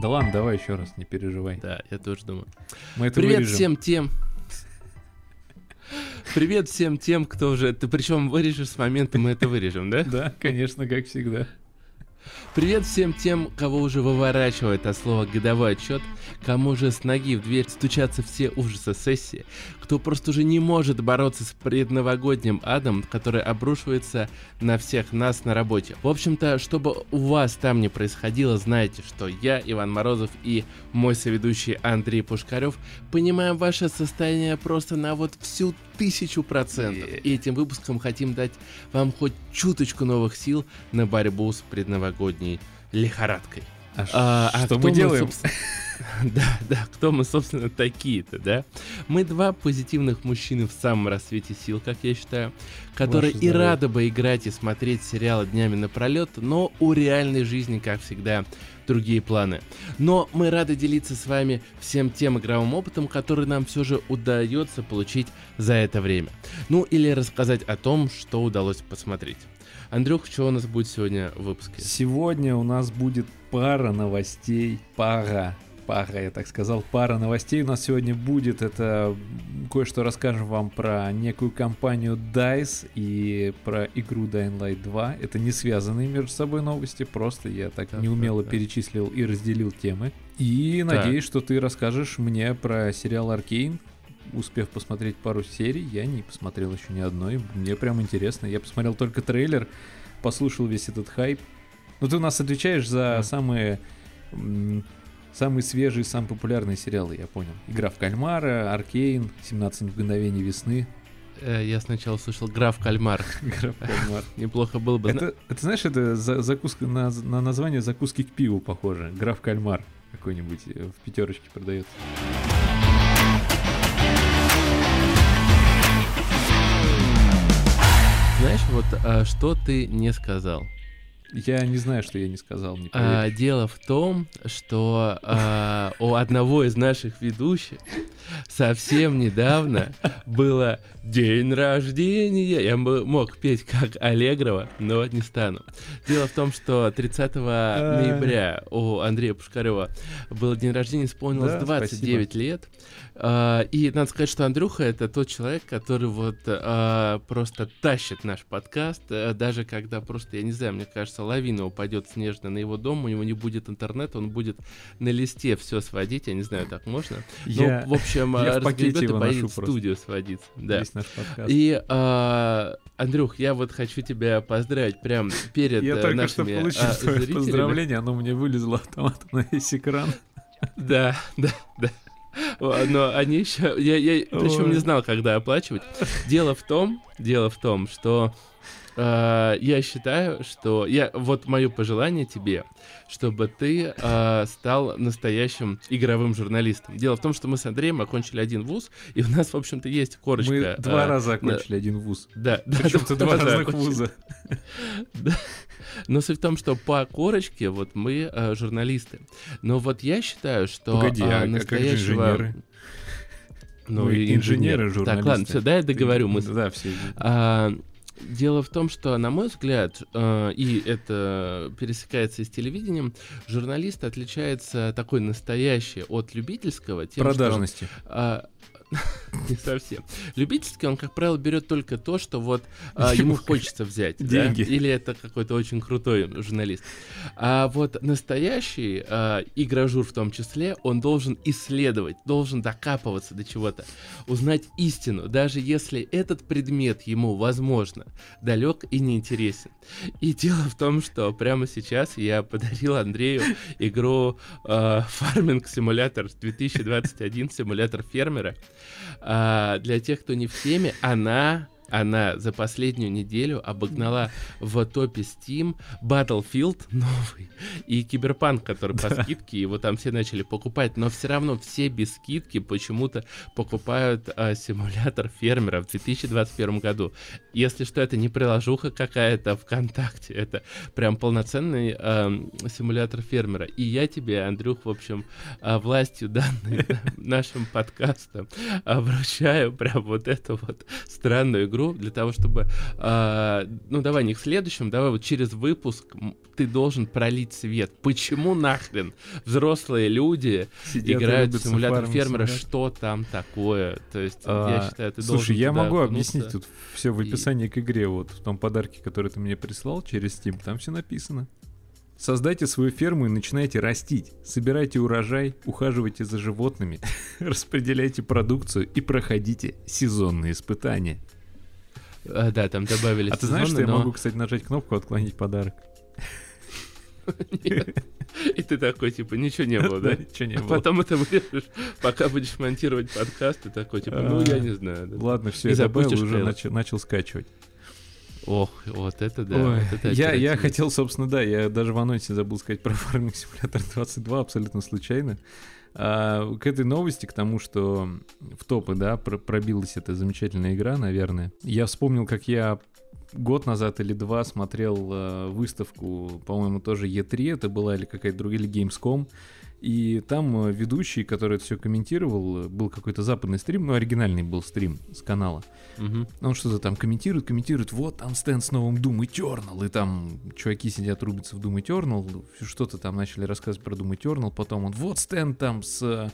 Да ладно, давай еще раз, не переживай. Да, я тоже думаю. Мы это Привет вырежем. всем тем. Привет всем тем, кто уже... Ты причем вырежешь с момента, мы это вырежем, да? Да, конечно, как всегда. Привет всем тем, кого уже выворачивает от слова годовой отчет, кому же с ноги в дверь стучатся все ужасы сессии, кто просто уже не может бороться с предновогодним адом, который обрушивается на всех нас на работе. В общем-то, чтобы у вас там не происходило, знаете, что я, Иван Морозов и мой соведущий Андрей Пушкарев понимаем ваше состояние просто на вот всю тысячу процентов. И этим выпуском хотим дать вам хоть чуточку новых сил на борьбу с предновогодней лихорадкой. А, А, а что мы делаем? собственно- Да, да, кто мы, собственно, такие-то, да? Мы два позитивных мужчины в самом рассвете сил, как я считаю, которые Ваше и рады бы играть и смотреть сериалы днями напролет, но у реальной жизни, как всегда, другие планы. Но мы рады делиться с вами всем тем игровым опытом, который нам все же удается получить за это время. Ну или рассказать о том, что удалось посмотреть. Андрюх, что у нас будет сегодня в выпуске? Сегодня у нас будет пара новостей. Пара. Пара, я так сказал, пара новостей у нас сегодня будет. Это кое-что расскажем вам про некую компанию DICE и про игру Dying Light 2. Это не связанные между собой новости, просто я так Так, неумело так. перечислил и разделил темы. И Так. надеюсь, что ты расскажешь мне про сериал Аркейн. Успев посмотреть пару серий, я не посмотрел еще ни одной. Мне прям интересно. Я посмотрел только трейлер, послушал весь этот хайп. Ну, ты у нас отвечаешь за Да. самые м, самые свежие, самые популярные сериалы, я понял. Игра в кальмара, Аркейн, 17 мгновений весны. Э, Я сначала слышал «Граф Кальмар». Игра в кальмар. Неплохо было бы. Это, это знаешь, это за- закуска на, на название закуски к пиву похоже. Граф кальмар какой-нибудь э, в пятерочке продается. Знаешь, вот а, что ты не сказал? Я не знаю, что я не сказал, не А, дело в том, что а, у одного из наших ведущих совсем недавно было день рождения. Я бы мог петь как Аллегрова, но не стану. Дело в том, что 30 ноября у Андрея Пушкарева был день рождения, исполнилось Да, 29 лет. А, и надо сказать, что Андрюха это тот человек, который вот а, просто тащит наш подкаст, а, даже когда просто, я не знаю, мне кажется, лавина упадет снежно на его дом, у него не будет интернета, он будет на листе все сводить, я не знаю, так можно. Я- ну, в общем, я а, разгребет и поедет в просто. студию сводиться. Да. Весь наш подкаст. И, а, Андрюх, я вот хочу тебя поздравить прям перед Я э, только что нашими получил а, поздравление, оно мне вылезло автоматом на весь экран. Да, да, да. Но они еще... Я, я причем не знал, когда оплачивать. Дело в том, дело в том, что я считаю, что я вот мое пожелание тебе, чтобы ты э, стал настоящим игровым журналистом. Дело в том, что мы с Андреем окончили один вуз, и у нас, в общем-то, есть корочка. Мы два э, раза окончили один вуз. Да, да, Причем-то два раза разных окончили. вуза. Да. Но суть в том, что по корочке вот мы э, журналисты. Но вот я считаю, что Погоди, а, а как настоящего... инженеры? Ну, Мы и инженеры, инженеры. Так, ладно, журналисты. все, дай я договорю мысль. Да, все. А, дело в том, что, на мой взгляд, э, и это пересекается и с телевидением, журналист отличается такой настоящий от любительского тем, что, Продажности. не совсем. Любительский, он, как правило, берет только то, что вот а, ему хочется взять. да, Деньги. Или это какой-то очень крутой журналист. А вот настоящий а, игрожур в том числе, он должен исследовать, должен докапываться до чего-то, узнать истину, даже если этот предмет ему, возможно, далек и неинтересен. И дело в том, что прямо сейчас я подарил Андрею игру Farming Simulator 2021, симулятор фермера. А, для тех, кто не в теме, она она за последнюю неделю обогнала в топе Steam Battlefield новый и Киберпанк, который по скидке, его там все начали покупать, но все равно все без скидки почему-то покупают а, симулятор фермера в 2021 году. Если что, это не приложуха какая-то ВКонтакте, это прям полноценный ам, симулятор фермера. И я тебе, Андрюх, в общем, а, властью данной нашим подкастом вручаю прям вот эту вот странную игру игру для того, чтобы, э, ну давай не к следующему, давай вот через выпуск ты должен пролить свет. Почему нахрен взрослые люди Сидят играют в симулятор фермера? Что там такое? То есть а, я считаю, ты Слушай, я могу объяснить тут все в описании и... к игре, вот в том подарке, который ты мне прислал через Steam, там все написано. Создайте свою ферму и начинайте растить. Собирайте урожай, ухаживайте за животными, распределяйте продукцию и проходите сезонные испытания. А, да, там добавили А сезоны, ты знаешь, что но... я могу, кстати, нажать кнопку «Отклонить подарок»? Нет. И ты такой, типа, ничего не было, да? Ничего не а было. Потом это вырежешь, пока будешь монтировать подкаст, ты такой, типа, ну, я не знаю. Ладно, все, я уже начал скачивать. Ох, вот это да. Ой, вот это я, я хотел, собственно, да, я даже в анонсе забыл сказать про Farming Simulator 22 абсолютно случайно. А, к этой новости, к тому, что в топы, да, пробилась эта замечательная игра, наверное. Я вспомнил, как я год назад или два смотрел э, выставку, по-моему, тоже E3, это была или какая-то другая, или Gamescom, и там э, ведущий, который это все комментировал, был какой-то западный стрим, ну, оригинальный был стрим с канала. Угу. Он что-то там комментирует, комментирует, вот там стенд с новым Doom Eternal, и там чуваки сидят, рубятся в Doom Eternal, что-то там начали рассказывать про Doom Eternal, потом он, вот стенд там с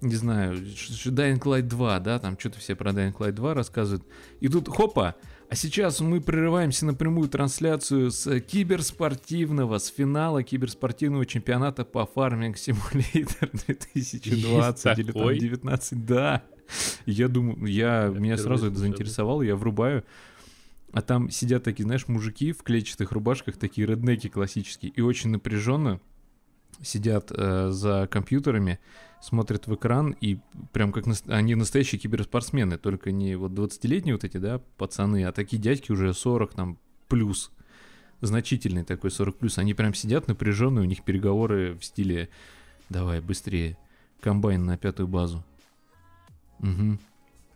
не знаю, Dying Light 2, да, там что-то все про Dying Light 2 рассказывают. И тут, хопа, а сейчас мы прерываемся на прямую трансляцию с киберспортивного, с финала киберспортивного чемпионата по фарминг симулятор 2020 или там 19. Да. Я думаю, я, я меня сразу это заинтересовало, я врубаю. А там сидят такие, знаешь, мужики в клетчатых рубашках, такие реднеки классические, и очень напряженно сидят э, за компьютерами, смотрят в экран, и прям как на... они настоящие киберспортсмены, только не вот 20-летние вот эти, да, пацаны, а такие дядьки уже 40 там плюс, значительный такой 40 плюс, они прям сидят напряженные, у них переговоры в стиле «давай быстрее, комбайн на пятую базу». Угу.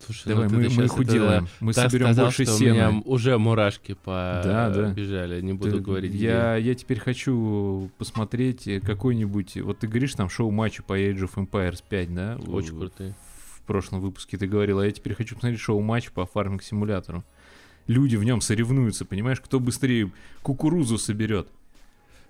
Слушай, Давай, ну, мы, мы их уделаем. Мы соберем сказал, больше что сена. У меня уже мурашки побежали, да, да. не буду ты, говорить. Я, я теперь хочу посмотреть какой-нибудь... Вот ты говоришь там шоу-матчи по Age of Empires 5, да? Очень крутые. В прошлом выпуске ты говорил, а я теперь хочу посмотреть шоу-матч по фарминг-симулятору. Люди в нем соревнуются, понимаешь, кто быстрее кукурузу соберет.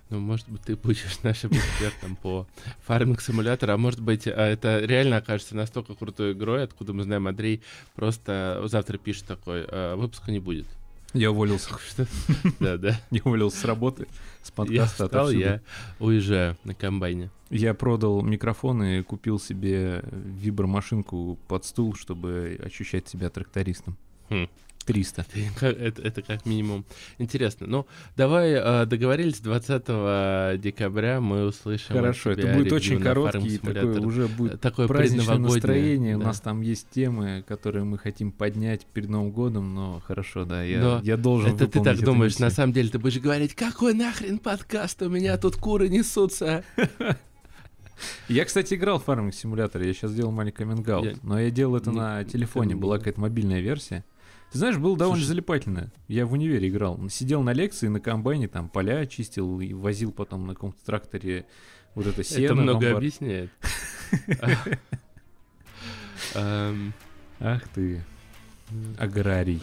Ну, может быть, ты будешь нашим экспертом по фарминг симулятору, а может быть, а, это реально окажется настолько крутой игрой, откуда мы знаем, Андрей просто завтра пишет такой, «А, выпуска не будет. Я уволился. Да, да. Я уволился с работы, с подкаста. Я встал, я уезжаю на комбайне. Я продал микрофон и купил себе вибромашинку под стул, чтобы ощущать себя трактористом. Хм. 300. Это, это как минимум интересно. Ну, давай э, договорились, 20 декабря мы услышим. Хорошо, это будет очень короткий, такой уже будет такое праздничное настроение. Да. У нас там есть темы, которые мы хотим поднять перед Новым годом, но хорошо, да, я, но я должен Это ты так думаешь, миссию. на самом деле ты будешь говорить, какой нахрен подкаст, у меня тут куры несутся. Я, кстати, играл в Farming Simulator, я сейчас сделал маленький каминг но я делал это на телефоне, была какая-то мобильная версия. Ты знаешь, было довольно Слушай, залипательно. Я в универе играл. Сидел на лекции, на комбайне, там поля чистил и возил потом на каком-то тракторе вот это сено. Это много объясняет. Ах ты, аграрий.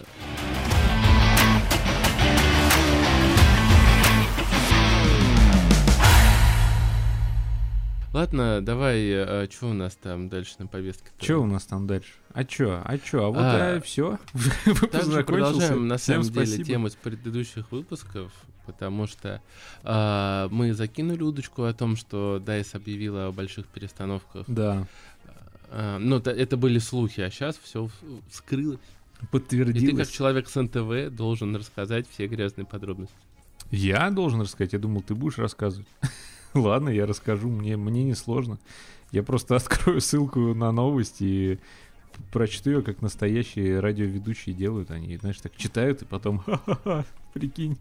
Ладно, давай, а, что у нас там дальше на повестке? Что у нас там дальше? А чё? А чё? А вот а, все. Также продолжаем, на самом Всем деле, спасибо. тему с предыдущих выпусков, потому что а, мы закинули удочку о том, что DICE объявила о больших перестановках. Да. А, ну, это, это были слухи, а сейчас все вскрылось. Подтвердилось. И ты, как человек с НТВ, должен рассказать все грязные подробности. Я должен рассказать? Я думал, ты будешь рассказывать. Ладно, я расскажу, мне, мне не сложно. Я просто открою ссылку на новости и прочту ее, как настоящие радиоведущие делают. Они, знаешь, так читают и потом, ха-ха-ха, прикинь,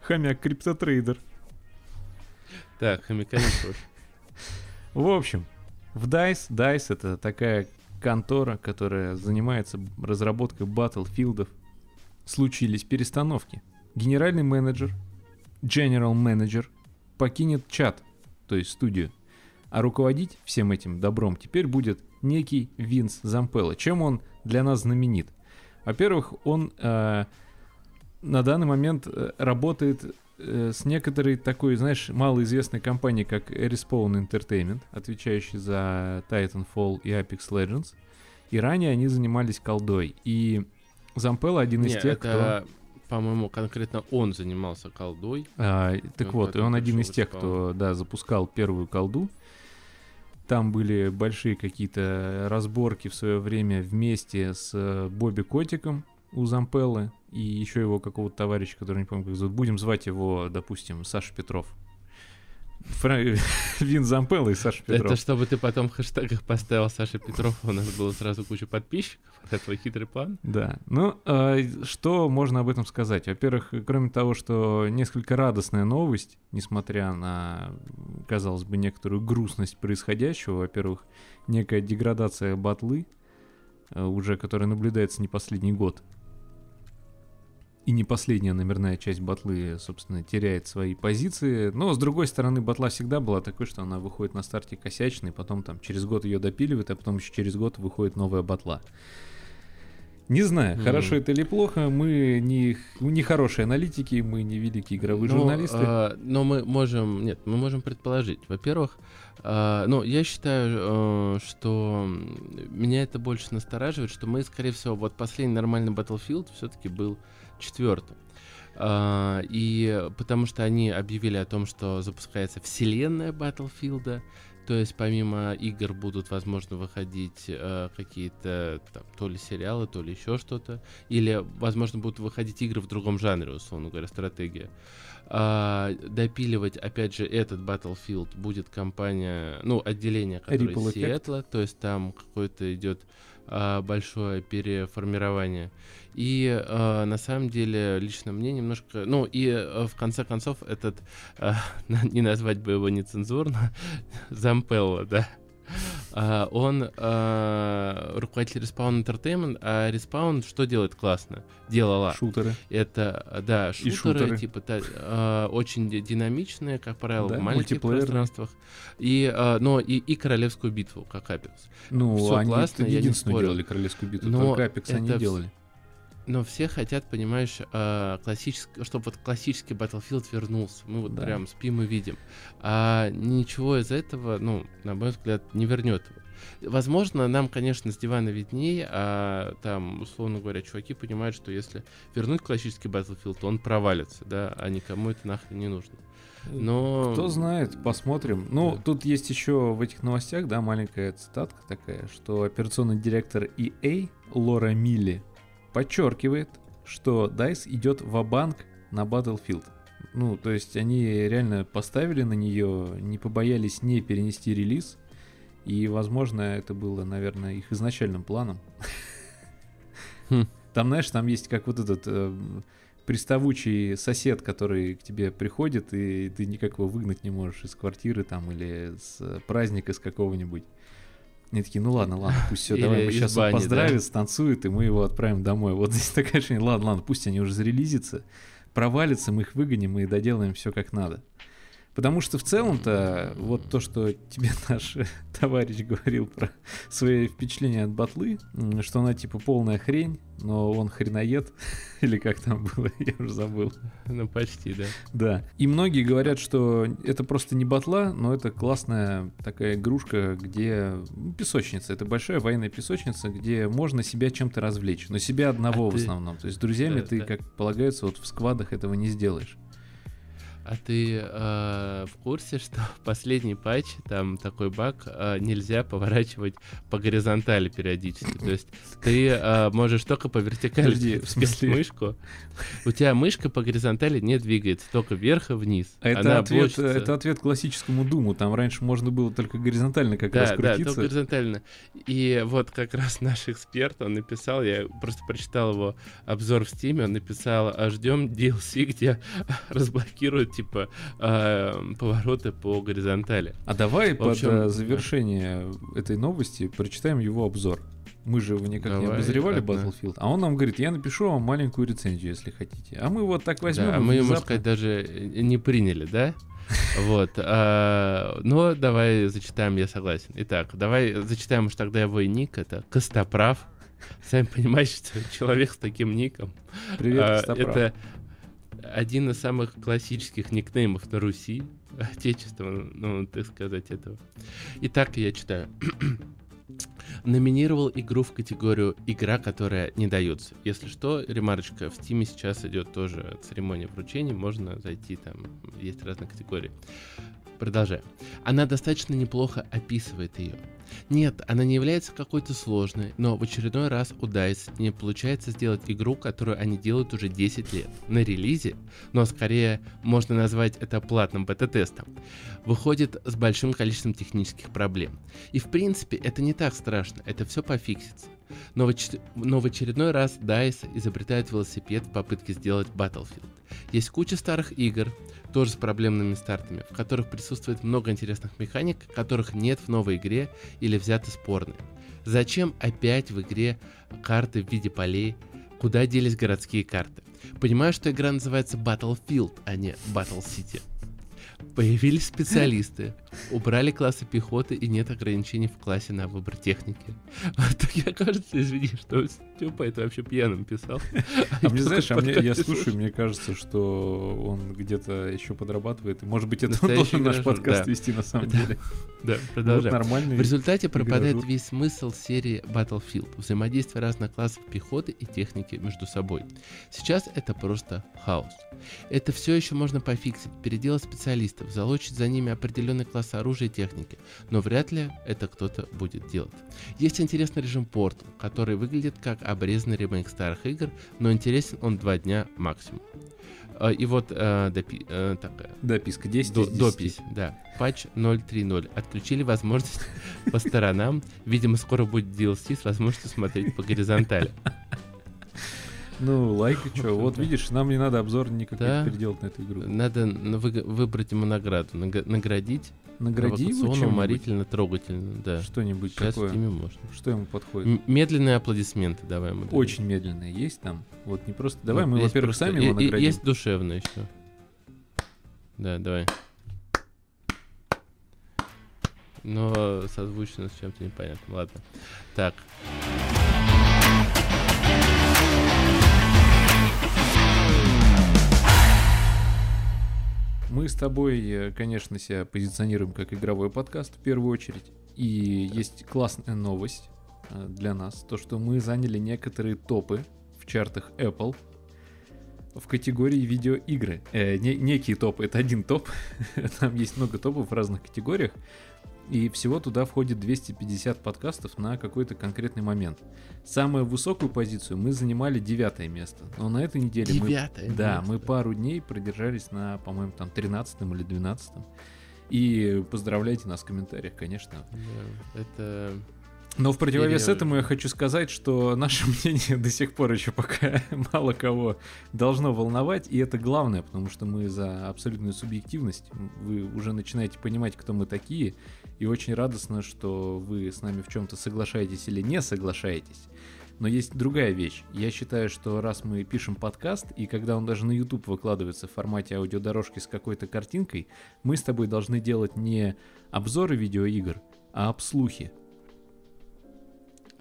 хомяк криптотрейдер. Так, хомяка не В общем, в DICE, DICE это такая контора, которая занимается разработкой батлфилдов, случились перестановки. Генеральный менеджер, general менеджер покинет чат, то есть студию. А руководить всем этим добром теперь будет некий Винс Зампелло. Чем он для нас знаменит? Во-первых, он э, на данный момент э, работает э, с некоторой такой, знаешь, малоизвестной компанией, как Respawn Entertainment, отвечающей за Titanfall и Apex Legends. И ранее они занимались колдой. И Зампелла один из Не, тех, это, по-моему, конкретно он занимался колдой. а, так он вот, и он один из тех, кто, да, запускал первую колду. Там были большие какие-то разборки в свое время вместе с э, Бобби Котиком у Зампеллы и еще его какого-то товарища, который не помню, как зовут. Будем звать его, допустим, Саша Петров. Фра- Вин Зампелла и Саша Петров. Это чтобы ты потом в хэштегах поставил Саша Петров, у нас было сразу куча подписчиков. Это твой хитрый план. Да. Ну, э, что можно об этом сказать? Во-первых, кроме того, что несколько радостная новость, несмотря на, казалось бы, некоторую грустность происходящего. Во-первых, некая деградация батлы, э, уже которая наблюдается не последний год. И не последняя номерная часть батлы, собственно, теряет свои позиции. Но, с другой стороны, батла всегда была такой, что она выходит на старте косячной, потом там через год ее допиливают, а потом еще через год выходит новая батла. Не знаю, Мгм. хорошо это или плохо, мы не, не хорошие аналитики, мы не великие игровые Ну, журналисты. а, но мы можем, нет, мы можем предположить. Во-первых, а, ну, я считаю, э, что меня это больше настораживает, что мы, скорее всего, вот последний нормальный Battlefield все-таки был четвертым. А, и потому что они объявили о том, что запускается вселенная Battlefield, то есть помимо игр будут, возможно, выходить э, какие-то там, то ли сериалы, то ли еще что-то, или, возможно, будут выходить игры в другом жанре, условно говоря, стратегия. А, допиливать, опять же, этот Battlefield будет компания, ну, отделение, которое Ripple из. Сиэтла, то есть там какое-то идет а, большое переформирование. И а, на самом деле, лично мне немножко... Ну, и а, в конце концов, этот... а, не назвать бы его нецензурно, Зампелло, да. А, он а, руководитель Respawn Entertainment, а Respawn что делает классно? Делала. Шутеры. Это, э, да, шутеры, шутеры. типа, та- а, очень ди- динамичные, как правило, Да, в маленьких пространствах. И, а, но и, и Королевскую битву, как Apex. Ну, Всё они классно, это я не единственную делали королевскую битву, Но только Apex они делали. Но все хотят, понимаешь, а, классический, чтобы вот классический Battlefield вернулся. Мы вот Да. прям спим и видим. А ничего из этого, ну, на мой взгляд, не вернет его. Возможно, нам, конечно, с дивана виднее, а там, условно говоря, чуваки понимают, что если вернуть классический Battlefield, то он провалится, да, а никому это нахрен не нужно. Но... Кто знает, посмотрим. Ну, Да. тут есть еще в этих новостях, да, маленькая цитатка такая, что операционный директор EA Лора Милли подчеркивает, что DICE идет в банк на Battlefield. Ну, то есть они реально поставили на нее, не побоялись не перенести релиз, и, возможно, это было, наверное, их изначальным планом. Хм. Там, знаешь, там есть как вот этот э, приставучий сосед, который к тебе приходит, и ты никак его выгнать не можешь из квартиры там или с праздника с какого-нибудь. Они такие, ну ладно, ладно, пусть все, давай, мы сейчас бани, да. поздравит, станцует, и мы его отправим домой. Вот здесь такая же, ладно, ладно, пусть они уже зарелизятся, провалятся, мы их выгоним и доделаем все как надо. Потому что в целом-то вот то, что тебе наш товарищ говорил про свои впечатления от батлы, что она типа полная хрень, но он хреноед, или как там было, я уже забыл. Ну, почти, да. Да. И многие говорят, что это просто не батла, но это классная такая игрушка, где ну, песочница. Это большая военная песочница, где можно себя чем-то развлечь. Но себя одного А в ты- основном. То есть с друзьями Да, ты, да. как полагается, вот в сквадах этого не сделаешь. А ты э, в курсе, что последний патч там такой баг э, нельзя поворачивать по горизонтали периодически? То есть ты э, можешь только по вертикали Подожди, в смысле? мышку. У тебя мышка по горизонтали не двигается, только вверх и вниз. А это Она ответ, это ответ классическому Думу. Там раньше можно было только горизонтально как раз Да, да, крутиться. только горизонтально. И вот как раз наш эксперт, он написал, я просто прочитал его обзор в Стиме, он написал, а ждем DLC, где разблокируют, типа, э, повороты по горизонтали. А давай В общем, под э, завершение этой новости прочитаем его обзор. Мы же его никак не Давай, обозревали ладно. Battlefield. А он нам говорит, я напишу вам маленькую рецензию, если хотите. А мы вот так возьмем. Да, а мы, можно внезапно- сказать, даже не приняли, да? Вот. а, но давай зачитаем, я согласен. Итак, давай зачитаем уж тогда его и ник. Это Костоправ. Сами понимаете, что человек с таким ником. Привет, а, Костоправ. Это один из самых классических никнеймов на Руси, отечественного, ну, так сказать, этого. Итак, я читаю. Номинировал игру в категорию «Игра, которая не дается». Если что, ремарочка, в Steam сейчас идет тоже церемония вручения, можно зайти, там есть разные категории. Продолжаем. Она достаточно неплохо описывает ее. Нет, она не является какой-то сложной, но в очередной раз у DICE не получается сделать игру, которую они делают уже 10 лет. На релизе, но скорее можно назвать это платным бета-тестом, выходит с большим количеством технических проблем. И в принципе это не так страшно, это все пофиксится. Но в, но в очередной раз DICE изобретает велосипед в попытке сделать Battlefield. Есть куча старых игр, тоже с проблемными стартами, в которых присутствует много интересных механик, которых нет в новой игре или взяты спорные. Зачем опять в игре карты в виде полей? Куда делись городские карты? Понимаю, что игра называется Battlefield, а не Battle City. Появились специалисты, убрали классы пехоты и нет ограничений в классе на выбор техники. Вот так я, кажется, извини, что Степа это вообще пьяным писал. А мне, знаешь, а мне, я слушаю, мне кажется, что он где-то еще подрабатывает. И, может быть, это он должен наш подкаст вести на самом деле. Да, продолжаем. Нормальный В результате пропадает весь смысл серии Battlefield, взаимодействие разных классов пехоты и техники между собой. Сейчас это просто хаос. Это все еще можно пофиксить, переделать специалистов, залочить за ними определенный класс оружия и техники, но вряд ли это кто-то будет делать. Есть интересный режим Portal, который выглядит как обрезанный ремейк старых игр, но интересен он два дня максимум. А, и вот э, допи, э, такая. Дописка 10 До, Допись, да. Патч 0.3.0. Отключили возможность по сторонам. Видимо, скоро будет DLC с возможностью смотреть по горизонтали. Ну, лайк и что. Вот видишь, нам не надо обзор никаких да. переделать на эту игру. Надо вы, выбрать ему награду. Наградить. Награди его уморительно, трогательно, да. Что-нибудь Сейчас такое. Steam можно. Что ему подходит? М- медленные аплодисменты давай ему. Дадим. Очень медленные есть там. Вот не просто. Давай ну, мы, во-первых, сами и, его наградим. Есть душевные еще. Да, давай. Но созвучно с чем-то непонятно. Ладно. Так. Мы с тобой, э, конечно, себя позиционируем как игровой подкаст в первую очередь. И есть классная новость э, для нас. То, что мы заняли некоторые топы в чартах Apple в категории видеоигры. Э, не, некие топы, это один топ. Там есть много топов в разных категориях. И всего туда входит 250 подкастов на какой-то конкретный момент. Самую высокую позицию мы занимали девятое место. Но на этой неделе Девятое мы... Да, мы пару дней продержались на, по-моему, там 13 или 12 И поздравляйте нас в комментариях, конечно. Да, это но в противовес Или... этому я хочу сказать, что наше мнение до сих пор еще пока мало кого должно волновать, и это главное, потому что мы за абсолютную субъективность. Вы уже начинаете понимать, кто мы такие, и очень радостно, что вы с нами в чем-то соглашаетесь или не соглашаетесь. Но есть другая вещь. Я считаю, что раз мы пишем подкаст, и когда он даже на YouTube выкладывается в формате аудиодорожки с какой-то картинкой, мы с тобой должны делать не обзоры видеоигр, а обслухи.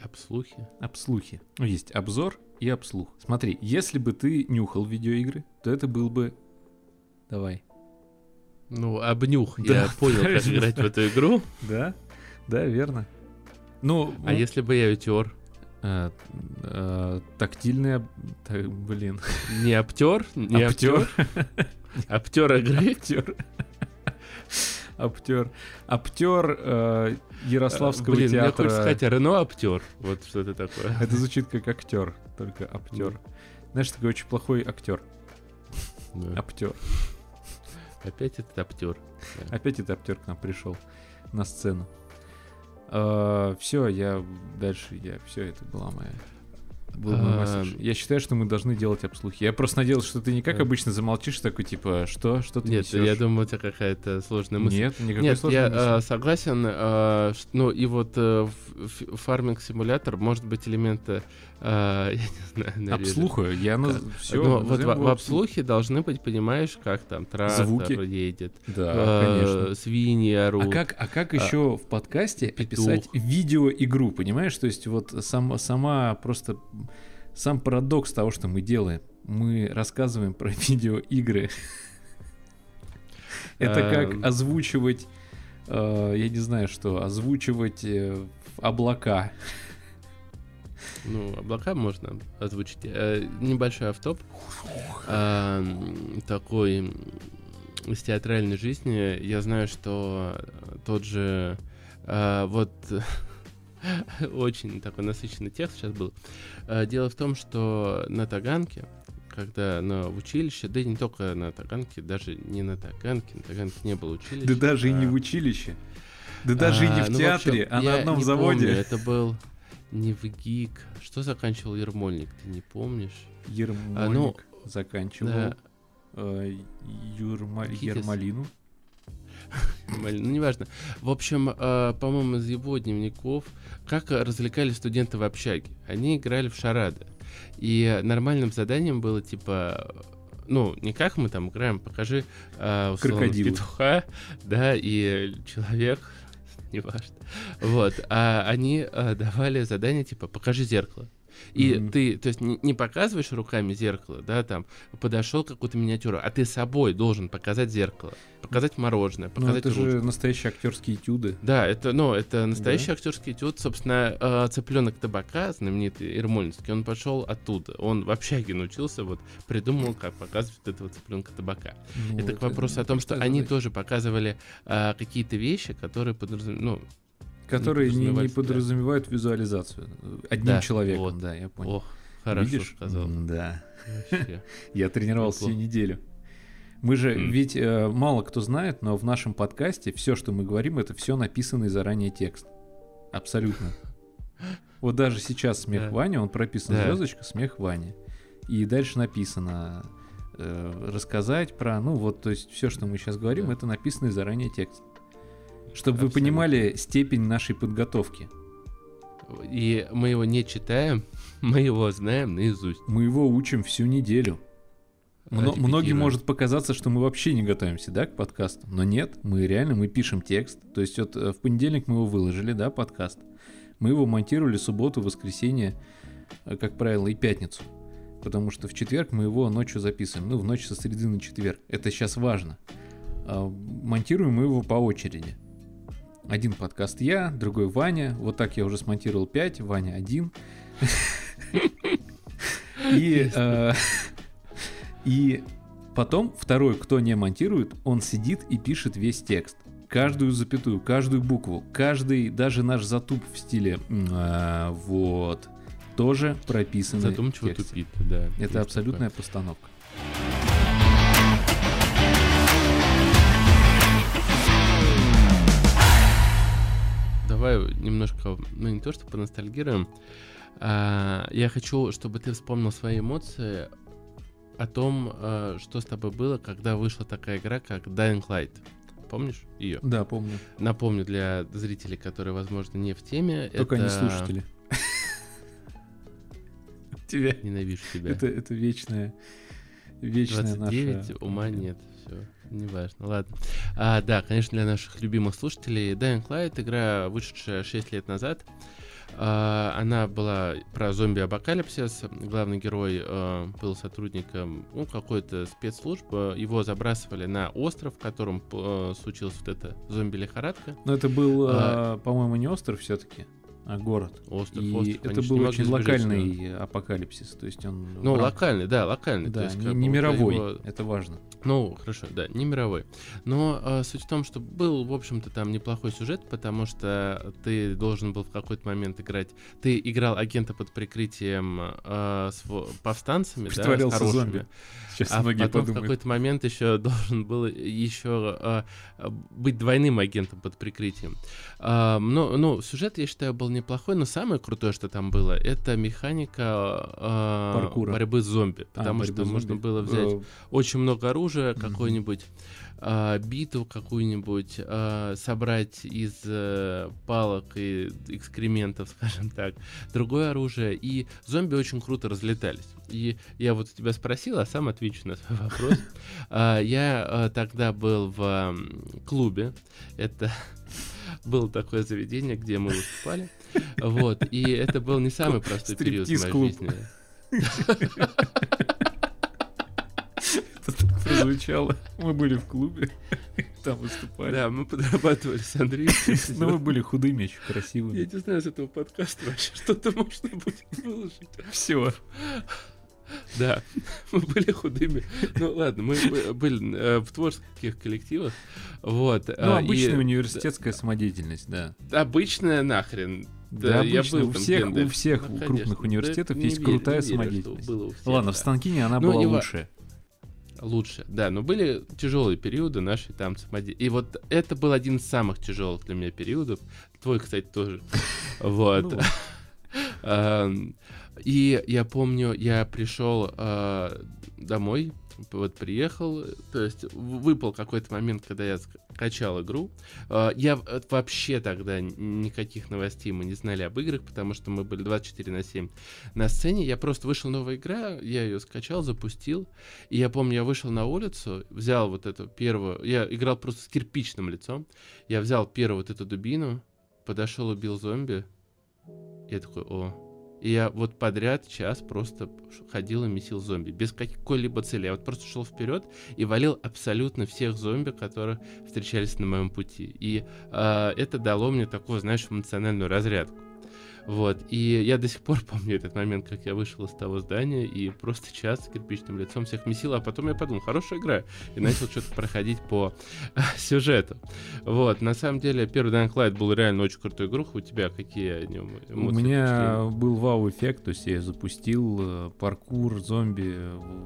Обслухи? Обслухи. Ну, есть обзор и обслух. Смотри, если бы ты нюхал видеоигры, то это был бы... Давай. Ну, обнюх. Да, я понял, как играть в эту игру. Да, да, верно. Ну, а если бы я утер? А, а, тактильный, так, блин. Не аптер? Не аптер? Аптер игры? Аптер. Аптер. Аптер э, Ярославского Блин, театра. Блин, хочется сказать, Рено Аптер. Вот что это такое. Это звучит как актер, только Аптер. Знаешь, такой очень плохой актер. Аптер. Опять этот аптер. Опять этот аптер к нам пришел на сцену. Uh, все, я дальше, я все, это была моя Был месседж. Я считаю, что мы должны делать обслухи. Я просто надеялся, что ты не как А. обычно замолчишь, такой типа, что, что ты Нет, несёшь?» я думаю, у тебя какая-то сложная мысль. Нет, никакой Нет, сложной я мысли. э, согласен. э, ну и вот э, фарминг-симулятор может быть элементы, э, я не знаю, нарезать. Обслуха, я на... Как? все. Но вот в, в обслухе должны быть, понимаешь, как там трактор Звуки. едет, Да, э, конечно. свиньи орут. А как, а как а, еще в подкасте петух. описать видеоигру, понимаешь? То есть вот сам, сама просто сам парадокс того, что мы делаем. Мы рассказываем про видеоигры. Это как Эм. озвучивать, э, я не знаю что, озвучивать э, облака. Ну, облака можно озвучить. Э, небольшой автоп. Такой из театральной жизни. Я знаю, что тот же... вот очень такой насыщенный текст сейчас был. А, Дело в том, что на Таганке, когда на, в училище, да и не только на Таганке, даже не на Таганке, на Таганке не было училища. Да даже и не а, в училище. Да даже и не а, в ну, театре, общем, а на одном заводе. это был не в ГИК. Что заканчивал Ермольник, ты не помнишь? Ермольник заканчивал. А, ну, неважно. В общем, э, по-моему, из его дневников, как развлекали студенты в общаге. Они играли в шарады. И нормальным заданием было типа, ну, не как мы там играем, покажи э, петуха, да, и человек, неважно. Вот, а они э, давали задание типа, покажи зеркало. И Мгм. ты, то есть, не, не показываешь руками зеркало, да, там, подошел какую-то миниатюру, а ты собой должен показать зеркало, показать мороженое, Ну, показать это ручку. же настоящие актерские этюды. Да, это, ну, это настоящий актерский этюд. Собственно, э, цыпленок табака, знаменитый Ермольницкий, он пошел оттуда. Он в общаге научился, вот, придумал, как показывать вот этого цыпленка табака. Ну, это к вопросу о том, что они задача. тоже показывали э, какие-то вещи, которые подразумевают, ну, Которые не, не подразумевать, да. подразумевают визуализацию. Одним Да, человеком, вот. да, я понял. ох, хорошо Видишь? сказал. Да. Вообще. Я тренировался всю неделю. Мы же, М. ведь э, мало кто знает, но в нашем подкасте все, что мы говорим, это все написанный заранее текст. Абсолютно. Вот даже сейчас смех Да. Ваня, он прописан Да. звездочка, смех Ваня. И дальше написано э, рассказать про, ну вот, то есть все, что мы сейчас говорим, Да. это написанный заранее текст. Чтобы вы Абсолютно. понимали степень нашей подготовки. И мы его не читаем, мы его знаем наизусть. Мы его учим всю неделю. Мно- многим может показаться, что мы вообще не готовимся, да, к подкасту. Но нет, мы реально, мы пишем текст. То есть вот э, в понедельник мы его выложили, да, подкаст. Мы его монтировали субботу, воскресенье, э, как правило, и пятницу. Потому что в четверг мы его ночью записываем. Ну, в ночь со среды на четверг. Это сейчас важно. А, Монтируем мы его по очереди. Один подкаст я, другой Ваня. Вот так я уже смонтировал 5, Ваня один. И, э, и потом второй, кто не монтирует, он сидит и пишет весь текст. Каждую запятую, каждую букву, каждый, даже наш затуп в стиле а, вот, тоже прописан. Задумчиво тупит, да. Это абсолютная постановка. Давай немножко, ну не то, что поностальгируем. а, я хочу, чтобы ты вспомнил свои эмоции о том, а, что с тобой было, когда вышла такая игра, как Dying Light. Помнишь ее? Да, помню. Напомню для зрителей, которые, возможно, не в теме. Только это... не слушатели. Тебя. Ненавижу тебя. Это, это вечная, вечная 29, наша... ума нет, все, неважно, ладно. А, да, конечно, для наших любимых слушателей Dying Light, игра, вышедшая 6 лет назад, А, она была про зомби-апокалипсис, главный герой э, был сотрудником ну, какой-то спецслужбы, его забрасывали на остров, в котором э, случилась вот эта зомби-лихорадка. Но это был, А. а, по-моему, не остров все-таки, а город. Остров, И остров, это был не очень локальный апокалипсис. То есть он... Ну, локальный, да, локальный. Да, есть, не, не мировой, его- это важно. Ну, хорошо, да, не мировой. Но э, суть в том, что был, в общем-то, там неплохой сюжет, потому что ты должен был в какой-то момент играть. Ты играл агента под прикрытием э, с повстанцами, да, с зомби. Сейчас А многие потом в подумают. какой-то момент еще должен был еще э, э, быть двойным агентом под прикрытием. А, но, ну, сюжет, я считаю, был неплохой, но самое крутое, что там было, это механика э, Паркура. борьбы с зомби. А, Потому борьбы что с можно зомби. было взять Э, очень много оружия, Мгм. какую-нибудь а, биту какую-нибудь, а, собрать из э, палок и экскрементов, скажем так, другое оружие, и зомби очень круто разлетались. И я вот тебя спросил, а сам отвечу на свой вопрос. А, Я тогда был в клубе, это было такое заведение, где мы выступали, вот, и это был не самый простой период в моей жизни. Прозвучало. Мы были в клубе, там выступали. Да, мы подрабатывали с Андреем. Но мы были худыми, очень Я красивыми. не знаю, с этого подкаста вообще что-то можно будет выложить. Все. Да, мы были худыми. Ну ладно, мы бы- были э, в творческих коллективах. Вот. Ну, а, и обычная университетская самодеятельность, да. Обычная нахрен. Да, я обычно был у там всех, где-то. у всех Ну, крупных конечно. университетов Да есть верю, крутая верю, самодеятельность. было у всех, Ладно, в да. Станкине она Ну, была не лучшая. Лучше, да, но были тяжелые периоды нашей там самодеятельности. И вот это был один из самых тяжелых для меня периодов. Твой, кстати, тоже. Вот. Ну, И я помню, я пришел а, домой, вот приехал, то есть выпал какой-то момент, когда я скачал игру. А, Я э, вообще тогда никаких новостей мы не знали об играх, потому что мы были 24 на 7 на сцене. Я просто вышел новая игра, я ее скачал, запустил. И я помню, я вышел на улицу, взял вот эту первую, я играл просто с кирпичным лицом. Я взял первую вот эту дубину, подошел, убил зомби. Я такой, о. И я вот подряд час просто ходил и месил зомби. Без какой-либо цели. Я вот просто шел вперед и валил абсолютно всех зомби, которые встречались на моем пути. И а, это дало мне такую, знаешь, эмоциональную разрядку. Вот. И я до сих пор помню этот момент, как я вышел из того здания и просто час с кирпичным лицом всех месил, а потом я подумал, хорошая игра. И начал что-то проходить по сюжету. Вот. На самом деле, первый Dying Light был реально очень крутой игрух. У тебя какие о нем У эмоции? меня впечатления? был вау-эффект, то есть я запустил э, паркур, зомби,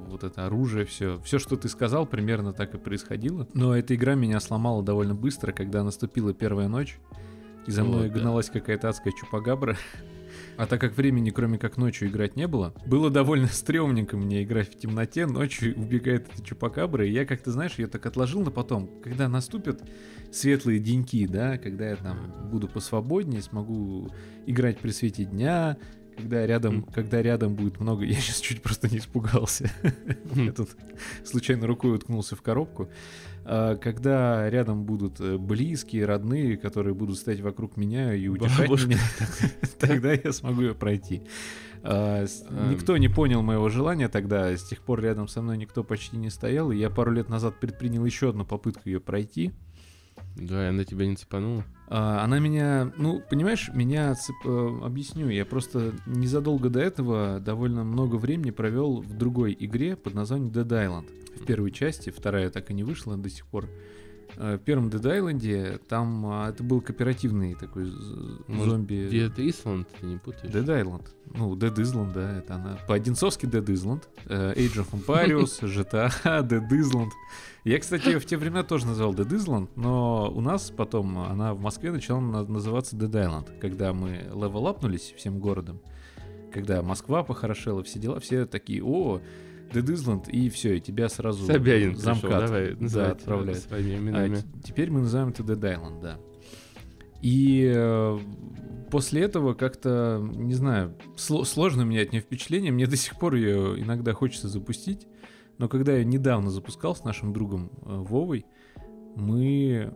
вот это оружие, все. Все, что ты сказал, примерно так и происходило. Но эта игра меня сломала довольно быстро, когда наступила первая ночь, и за мной Вот, да. гналась какая-то адская чупагабра. А так как времени, кроме как ночью, играть не было, было довольно стрёмненько мне играть в темноте, ночью убегает эта чупакабра, и я как-то, знаешь, ее так отложил на потом, когда наступят светлые деньки, да, когда я там буду посвободнее, смогу играть при свете дня, когда рядом, когда рядом будет много, я сейчас чуть просто не испугался. Я тут случайно рукой уткнулся в коробку. А, Когда рядом будут э, близкие, родные, которые будут стоять вокруг меня и утешать Бабушка. меня, тогда я смогу ее пройти. А, Ам. Никто не понял моего желания тогда, с тех пор рядом со мной никто почти не стоял, и я пару лет назад предпринял еще одну попытку ее пройти. Да, она тебя не цепанула. А, Она меня, ну, понимаешь, меня, цеп- э, объясню, я просто незадолго до этого довольно много времени провел в другой игре под названием Dead Island. В первой части, вторая так и не вышла до сих пор. Э, В первом Dead Island там а, это был кооперативный такой Может, зомби... Это Исланд, ты не путаешь? Dead Island. Ну, Dead Island, да, это она. По-одинцовски Dead Island. э, Age of Empires, GTA, Dead Island. Я, кстати, ее в те времена тоже называл Dead Island, но у нас потом она в Москве начала на- называться Dead Island, когда мы левелапнулись всем городом, когда Москва похорошела, все дела, все такие, о, Dead Island, и все, и тебя сразу Собянин пришел, замкат давай, да, называй отправляет. своими А именами. теперь мы называем это Dead Island, да. И э, после этого как-то, не знаю, сло- сложно у меня от нее впечатление. Мне до сих пор ее иногда хочется запустить. Но когда я недавно запускал с нашим другом э, Вовой, мы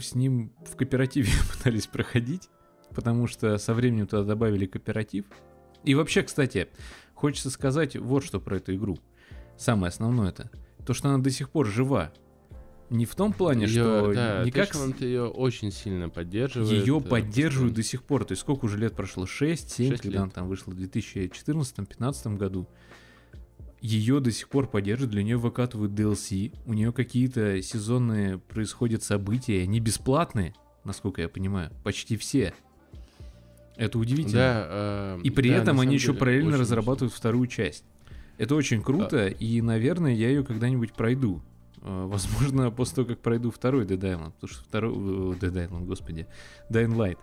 с ним в кооперативе пытались проходить, потому что со временем туда добавили кооператив. И вообще, кстати, хочется сказать вот что про эту игру. Самое основное это, то, что она до сих пор жива. Не в том плане, Её- что да, не как Тышмант ее очень сильно поддерживает. ее э, поддерживают до сих пор. То есть сколько уже лет прошло? 6-7, Шесть когда лет. она там вышла в 2014-2015 году. Ее до сих пор поддерживают, для нее выкатывают DLC. У нее какие-то сезонные происходят события, они бесплатные, насколько я понимаю. Почти все. Это удивительно. Да, э, И при да, этом они еще деле, параллельно разрабатывают вторую часть. Это очень круто, и, наверное, я ее когда-нибудь пройду. Э, Возможно, после того, как пройду второй Dead Island, потому что второй... э, Dead Island, господи. Dying Light.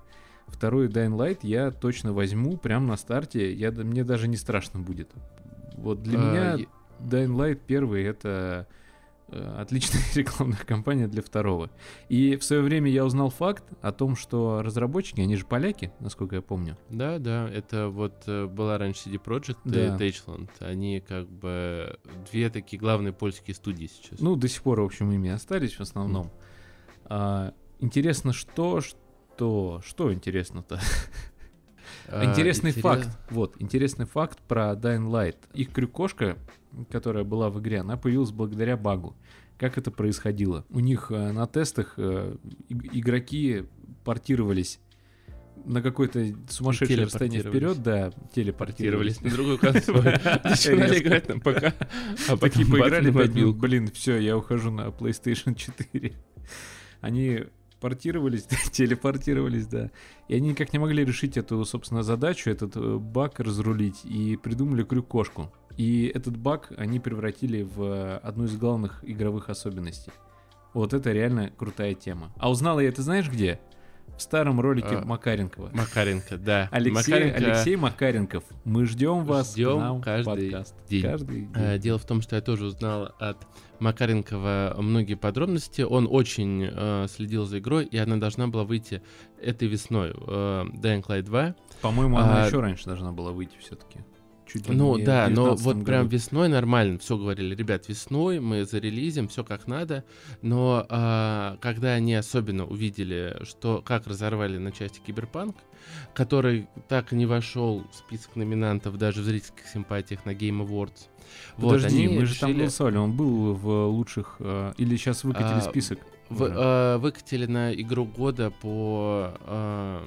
второй Dying Light я точно возьму прямо на старте. Я, мне даже не страшно будет. Вот для А, меня Dying Light первый это отличная рекламная кампания для второго. И в свое время я узнал факт о том, что разработчики, они же поляки, насколько я помню. Да, да, это вот э, была раньше CD Projekt и Да. Techland. Они как бы две такие главные польские студии сейчас. Ну, до сих пор, в общем, ими остались в основном. А, интересно, что, что, что интересно-то? А, Интересный интерес- факт. Вот, интересный факт про Dying Light. Их крюкошка, которая была в игре, она появилась благодаря багу. Как это происходило? У них э, на тестах э, игроки портировались на какое-то сумасшедшее расстояние вперед, да, телепортировались. Портировались на другую консоль. Начинали играть на ПК, а Такие потом поиграли, блин, все, я ухожу на PlayStation 4. Они портировались, телепортировались, да. И они никак не могли решить эту, собственно, задачу, этот э, баг разрулить, и придумали крюк-кошку. И этот баг они превратили в э, одну из главных игровых особенностей. Вот это реально крутая тема. А узнал я это знаешь где? В старом ролике А, Макаренкова. Макаренко, да. Алексей, Макаренко, Алексей Макаренков, мы ждем вас Ждем нам каждый подкаст. день. Каждый день. э, Дело в том, что я тоже узнал от Макаренкова многие подробности. Он очень э, следил за игрой, и она должна была выйти этой весной. э, Dying Light 2. По-моему, она А, еще раньше должна была выйти все-таки. Чуть ли Ну не в да, но 19 вот прям году. весной нормально все говорили, ребят, весной мы зарелизим, все как надо, но а, когда они особенно увидели, что как разорвали на части Киберпанк, который так и не вошел в список номинантов даже в зрительских симпатиях на Game Awards. вот, Подожди, они мы же там решили- голосовали, он был в лучших... э, или сейчас выкатили А, список? В- уже? э, выкатили на игру года по э,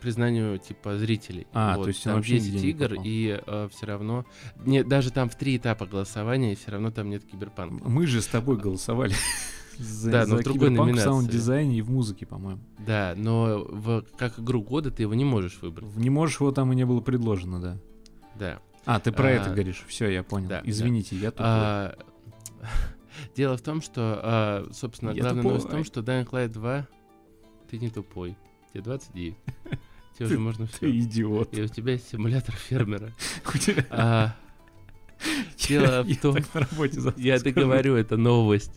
признанию типа зрителей. А, Вот, то есть там вообще 10 нигде не игр, и все равно. Не, даже там в три этапа голосования, все равно там нет киберпанка. Мы же с тобой голосовали за, Да, но за в другой Киберпанк в номинации. саунд-дизайне и в музыке, по-моему. Да, но в, как игру года ты его не можешь выбрать. Не можешь, его там и не было предложено, да. Да. А, ты про А, это говоришь. Все, я понял. да, Извините, я тупой. А, дело в том, что, а, собственно, Я главная новость в тупой. том, что Dying Light 2 ты не тупой. Тебе 29. Тебе уже Ты- можно Ты все. идиот. И у тебя есть симулятор фермера. А, Дело в том, на работе Я договорю, это новость.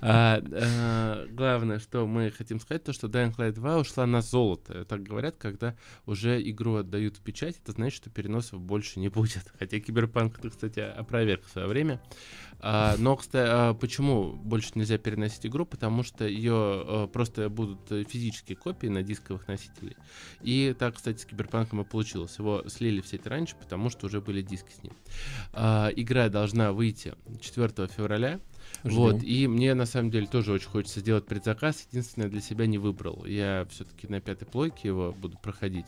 А, а, главное, что мы хотим сказать, то, что Dying Light 2 ушла на золото. Так говорят, когда уже игру отдают в печать, это значит, что переносов больше не будет. Хотя Киберпанк, кстати, опроверг в свое время. А, но, кстати, почему больше нельзя переносить игру? Потому что ее просто будут э, физические копии на дисковых носителей. И так, кстати, с Киберпанком и получилось. Его слили в сеть раньше, потому что уже были диски с ним. А, игра должна выйти 4 февраля. Ждем. Вот, и мне на самом деле тоже очень хочется сделать предзаказ. Единственное, для себя не выбрал. Я все-таки на пятой плойке его буду проходить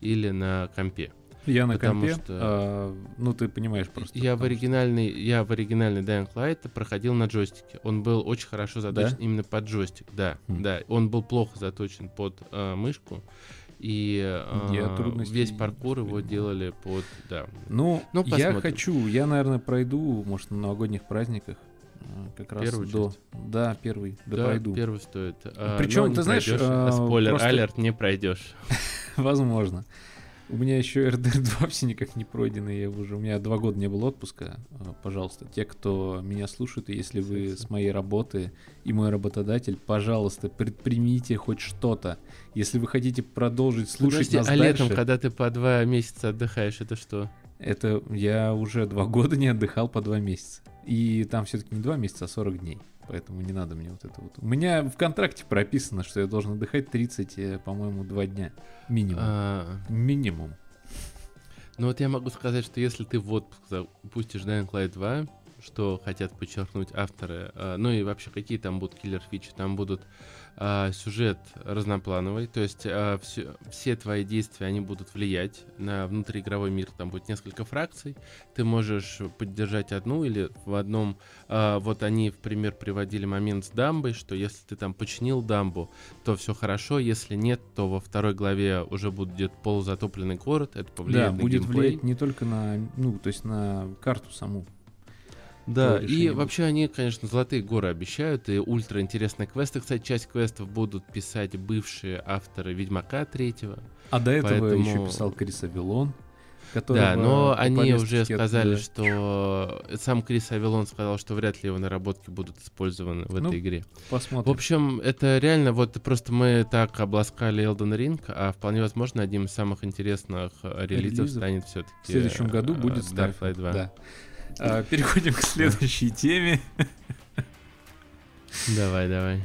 или на компе. Я на потому компе, что- а, ну ты понимаешь просто. Я в потому что- оригинальный, я в оригинальный Dying Light проходил на джойстике. Он был очень хорошо заточен именно под джойстик, да, Хм. да. Он был плохо заточен под э, мышку. И э, весь паркур его делали под, да. Ну, Ну, я хочу, я, наверное, пройду, может, на новогодних праздниках. а, Как раз Первую до. часть? Да, первый. Да, Да, пройду. первый стоит. Причем, не ты знаешь, пройдешь, а, спойлер, просто- алерт не пройдешь. Возможно. У меня еще RDR 2 все никак не пройдены. Я уже, у меня два года не было отпуска. А, Пожалуйста, те, кто меня слушает, и если вы с моей работы и мой работодатель, пожалуйста, предпримите хоть что-то. Если вы хотите продолжить слушать Подожди, нас а летом, дальше, когда ты по два месяца отдыхаешь, это что? это я уже два года не отдыхал по два месяца. И там все-таки не два месяца, а 40 дней. Поэтому не надо мне вот это вот. У меня в контракте прописано, что я должен отдыхать 30, э, по-моему, два дня. Минимум. А, Минимум. ну вот я могу сказать, что если ты в отпуск запустишь Dying Light 2, что хотят подчеркнуть авторы, а, ну и вообще какие там будут киллер-фичи, там будут а, сюжет разноплановый, то есть а, все, все твои действия, они будут влиять на внутриигровой мир, там будет несколько фракций, ты можешь поддержать одну или в одном, а, вот они в пример приводили момент с дамбой, что если ты там починил дамбу, то все хорошо, если нет, то во второй главе уже будет полузатопленный город, это повлияет Да, на будет геймплей. влиять не только на, ну, то есть на карту саму. Да, и вообще они, конечно, золотые горы обещают, и ультра интересные квесты. Кстати, часть квестов будут писать бывшие авторы Ведьмака третьего. А до этого Поэтому- еще писал Крис Авилон, который Да, но они уже сказали, что сам Крис Авилон сказал, что вряд ли его наработки будут использованы в Ну, этой игре. Посмотрим. В общем, это реально, вот просто мы так обласкали Elden Ring, а вполне возможно, одним из самых интересных э, релизов Релизов. станет все-таки в следующем году будет Starfield 2. Да. А, переходим к следующей теме. Давай, давай.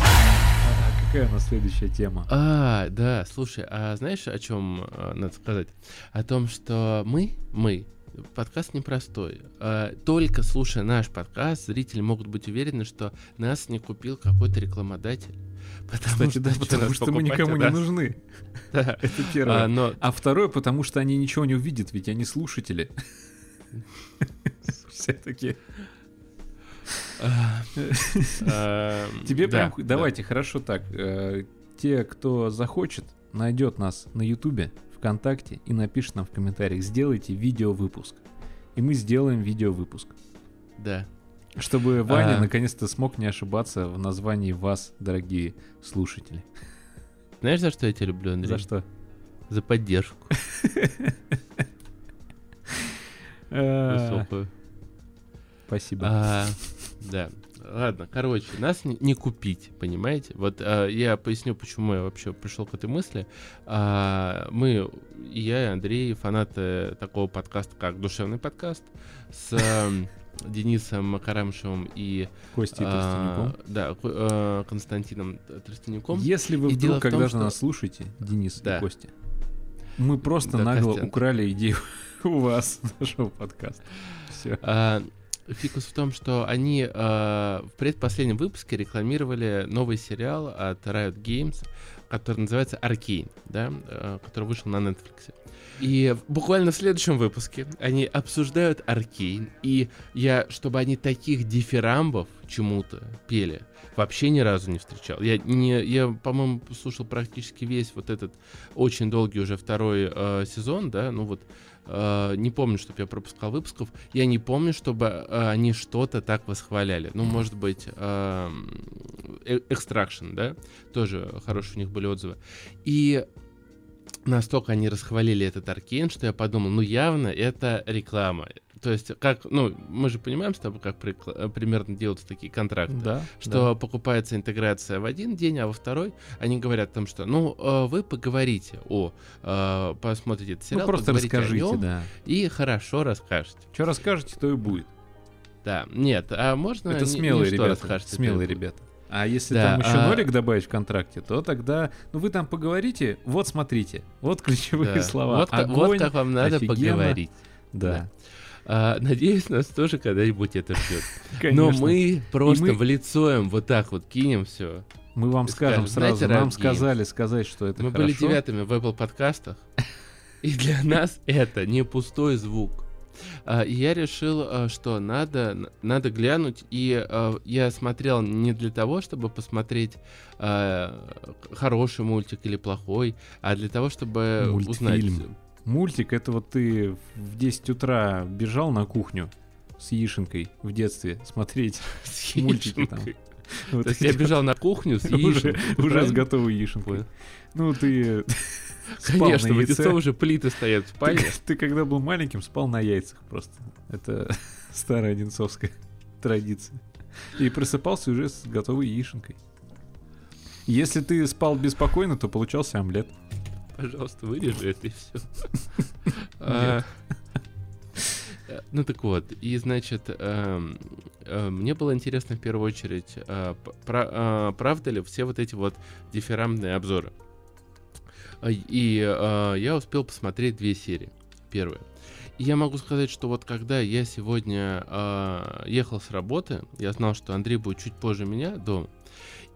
А, Какая у нас следующая тема? А, да, слушай, а знаешь, о чем надо сказать? О том, что мы, мы, подкаст непростой. А, только слушая наш подкаст, зрители могут быть уверены, что нас не купил какой-то рекламодатель. Потому Кстати, да, что потому нас что мы никому не нужны. Да. Это первое. А, но А второе, потому что они ничего не увидят, ведь они слушатели. Все-таки. а, а, Тебе да, прям... да. Давайте, хорошо так. э, Те, кто захочет, найдет нас на Ютубе, ВКонтакте и напишет нам в комментариях, сделайте видеовыпуск. И мы сделаем видеовыпуск. Да. Чтобы Ваня А. наконец-то смог не ошибаться в названии вас, дорогие слушатели. Знаешь, за что я тебя люблю, Андрей? За что? За поддержку Э, высокую. Спасибо. А, да. Ладно, короче, нас не, не купить, понимаете? Вот а, я поясню, почему я вообще пришел к этой мысли. А, мы, и я, и Андрей, фанаты такого подкаста, как «Душевный подкаст», с эм, Денисом Макарамшевым и Костей а, Толстенюком. да, э, Константином Тростенюком. Если вы и вдруг когда-то что- нас слушаете, Денис Да. и Костя, мы просто Да, нагло Костян. украли идею у вас, нашего подкаста. Все. А, Фикус в том, что они а, в предпоследнем выпуске рекламировали новый сериал от Riot Games, который называется Arcane, да, а, который вышел на Netflix. И буквально в следующем выпуске они обсуждают Arcane, и я, чтобы они таких дифирамбов чему-то пели, вообще ни разу не встречал. Я, не, я по-моему, слушал практически весь вот этот очень долгий уже второй э, сезон, да, ну вот э, не помню, чтобы я пропускал выпусков. Я не помню, чтобы э, они что-то так восхваляли. Ну, может быть, э, э, Extraction, да, тоже хорошие у них были отзывы. И настолько они расхвалили этот Аркейн, что я подумал, ну явно это реклама. То есть, как, ну, мы же понимаем с тобой, как прикла- э, примерно делаются такие контракты. Да, Что покупается интеграция в один день, а во второй они говорят о том, что ну э, вы поговорите о э, посмотрите этот Ну сериал, просто поговорите о расскажите, нем да. и хорошо расскажете. Что расскажете, то и будет. Да, нет, а можно Это смелые ребята. расскажете, Смелые ребята. А если Да, там еще а- нолик добавить в контракте, то тогда, ну вы там поговорите, вот смотрите, вот ключевые Да. слова. Вот, как, вот Огонь, как вам надо офигенно. поговорить. да, А, надеюсь, нас тоже когда-нибудь это ждет. конечно. Но мы просто мы- в лицо им вот так вот кинем все. Мы вам скажем скажем, сразу, нам сказали сказать, что это Мы хорошо. были девятыми в Apple подкастах, и для нас это не пустой звук. А, И я решил, а, что надо, надо глянуть, и я смотрел не для того, чтобы посмотреть хороший мультик или плохой, а для того, чтобы узнать. Мультик, это вот ты в 10 утра бежал на кухню с яишенкой в детстве смотреть с мультики там. яишенкой. Вот То есть я бежал на кухню с вот, уже, яишенкой, уже с готовой яишенкой. Ну, ты Конечно, в яйце. уже плиты стоят в Ты, ты когда был маленьким, спал на яйцах просто. Это старая одинцовская традиция. И просыпался уже с готовой яишенкой. Если ты спал беспокойно, то получался омлет. Пожалуйста, вырежи это и все. Ну так вот, и значит, эм, э, мне было интересно в первую очередь, э, э, правда ли все вот эти вот дифирамбные обзоры. А, И э, я успел посмотреть две серии. Первая. И я могу сказать, что вот когда я сегодня э, ехал с работы, я знал, что Андрей будет чуть позже меня дома.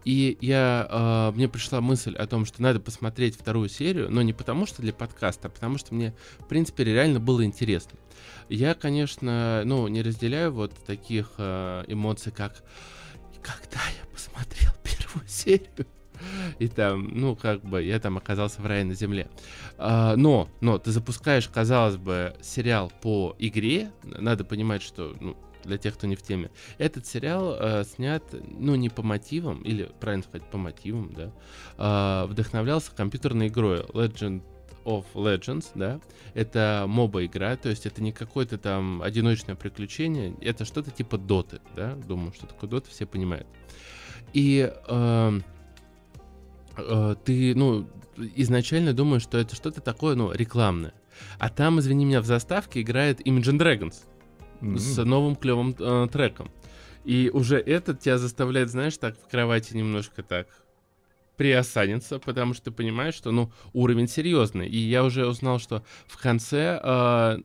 И я, э, мне пришла мысль о том, что надо посмотреть вторую серию, но не потому что для подкаста, а потому что мне, в принципе, реально было интересно. Я, конечно, ну, не разделяю вот таких э, эмоций, как «И когда я посмотрел первую серию, И там, ну, как бы, я там оказался в рае на земле. А, но, но ты запускаешь, казалось бы, сериал по игре. Надо понимать, что, ну, для тех, кто не в теме. Этот сериал э, снят, ну, не по мотивам, или, правильно сказать, по мотивам, да, э, вдохновлялся компьютерной игрой Legend of Legends, да, это моба игра, то есть это не какое-то там одиночное приключение, это что-то типа доты, да, думаю, что такое доты, все понимают. И э, э, ты, ну, изначально думаешь, что это что-то такое, ну, рекламное. А там, извини меня, в заставке играет Imagine Dragons mm-hmm. с новым клевым э, треком. И уже этот тебя заставляет, знаешь, так в кровати немножко так приосаниться, потому что ты понимаешь, что, ну, уровень серьезный. И я уже узнал, что в конце э,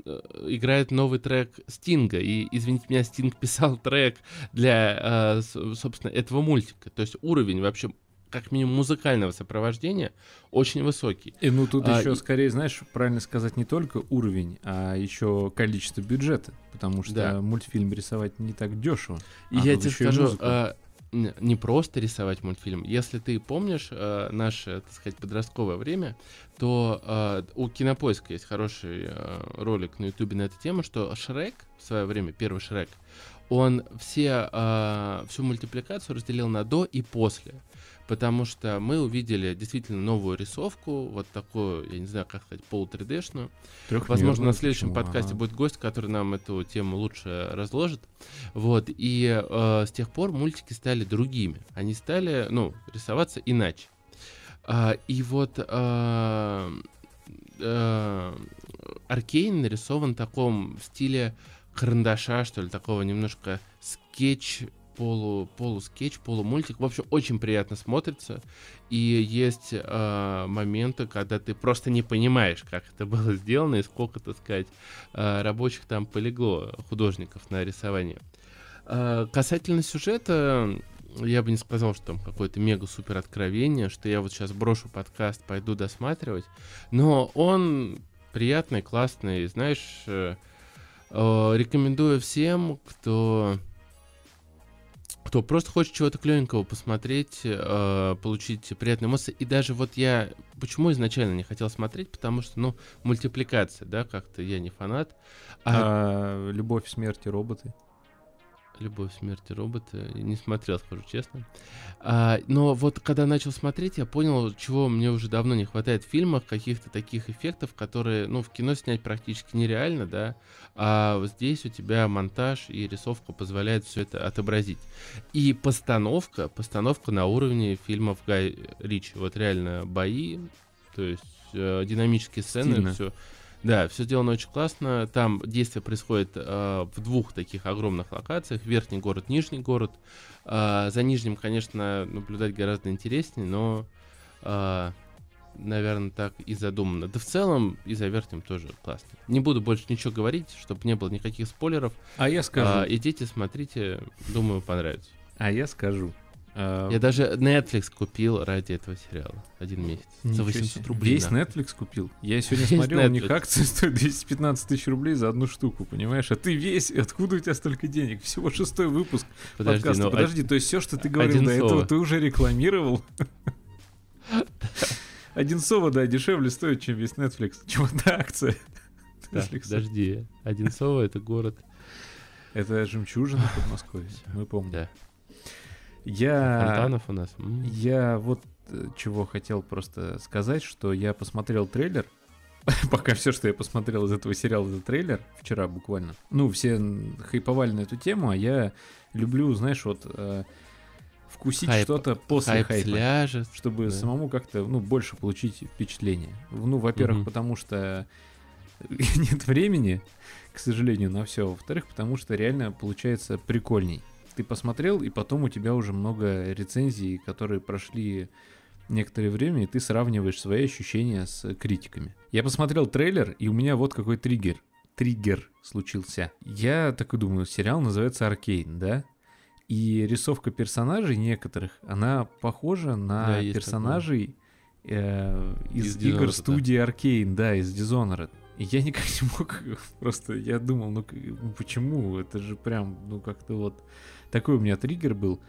играет новый трек Стинга. И, извините меня, Стинг писал трек для, э, собственно, этого мультика. То есть уровень вообще как минимум музыкального сопровождения очень высокий. И ну тут а, еще и... скорее, знаешь, правильно сказать не только уровень, а еще количество бюджета, потому что да. мультфильм рисовать не так дешево. И а я тебе скажу, а, не просто рисовать мультфильм. Если ты помнишь э, наше, так сказать, подростковое время, то э, у Кинопоиска есть хороший э, ролик на Ютубе на эту тему, что Шрек в свое время, первый Шрек, он все, э, всю мультипликацию разделил на до и после потому что мы увидели действительно новую рисовку, вот такую, я не знаю, как сказать, полу-3D-шную. Возможно, на следующем почему? подкасте ага. будет гость, который нам эту тему лучше разложит. Вот, и э, с тех пор мультики стали другими. Они стали, ну, рисоваться иначе. А, и вот э, Аркейн нарисован в таком стиле карандаша, что ли, такого немножко скетч полу, полускетч, полумультик. В общем, очень приятно смотрится. И есть э, моменты, когда ты просто не понимаешь, как это было сделано и сколько, так сказать, э, рабочих там полегло, художников на рисование. Э, касательно сюжета, я бы не сказал, что там какое-то мега-супер откровение, что я вот сейчас брошу подкаст, пойду досматривать. Но он приятный, классный, знаешь, э, э, рекомендую всем, кто кто просто хочет чего-то клевенького посмотреть, э, получить приятные эмоции. И даже вот я почему изначально не хотел смотреть, потому что, ну, мультипликация, да, как-то я не фанат. А... а любовь, смерть и роботы. Любовь, смерти робота. Не смотрел, скажу честно. А, но вот когда начал смотреть, я понял, чего мне уже давно не хватает в фильмах, каких-то таких эффектов, которые, ну, в кино снять практически нереально, да. А здесь у тебя монтаж и рисовка позволяет все это отобразить. И постановка, постановка на уровне фильмов Гай Ричи. Вот реально бои, то есть э, динамические сцены, Стильно. все да, все сделано очень классно. Там действие происходит э, в двух таких огромных локациях: верхний город, нижний город. Э, за нижним, конечно, наблюдать гораздо интереснее, но, э, наверное, так и задумано. Да в целом и за верхним тоже классно. Не буду больше ничего говорить, чтобы не было никаких спойлеров. А я скажу. Э, идите, смотрите, думаю, понравится. А я скажу. А, Я даже Netflix купил ради этого сериала. Один месяц. За 800 рублей. Весь. Netflix купил. Я сегодня весь смотрел, Netflix. у них акция стоит 215 тысяч рублей за одну штуку, понимаешь? А ты весь, откуда у тебя столько денег? Всего шестой выпуск подожди, подкаста. Ну, Подожди, то есть все, что ты говорил до этого, ты уже рекламировал? Один сова, да, дешевле стоит, чем весь Netflix. Чем одна акция. Да, подожди, один сова это город. Это жемчужина Подмосковья, мы помним. Да. Я... Фонтанов у нас. Я вот э, чего хотел просто сказать, что я посмотрел трейлер. Пока все, что я посмотрел из этого сериала, это трейлер. Вчера буквально. Ну, все хайповали на эту тему, а я люблю, знаешь, вот э, вкусить хайп, что-то после хайп хайпа. Сляжет, чтобы да. самому как-то, ну, больше получить впечатление. Ну, во-первых, угу. потому что нет времени, к сожалению, на все. Во-вторых, потому что реально получается прикольней ты посмотрел, и потом у тебя уже много рецензий, которые прошли некоторое время, и ты сравниваешь свои ощущения с критиками. Я посмотрел трейлер, и у меня вот какой триггер. Триггер случился. Я такой думаю, сериал называется «Аркейн», да? И рисовка персонажей некоторых, она похожа на да, персонажей э, из, из игр студии да. Arcane, да, из Dishonored. И я никак не мог просто, я думал, ну, ну почему? Это же прям, ну как-то вот такой у меня триггер был.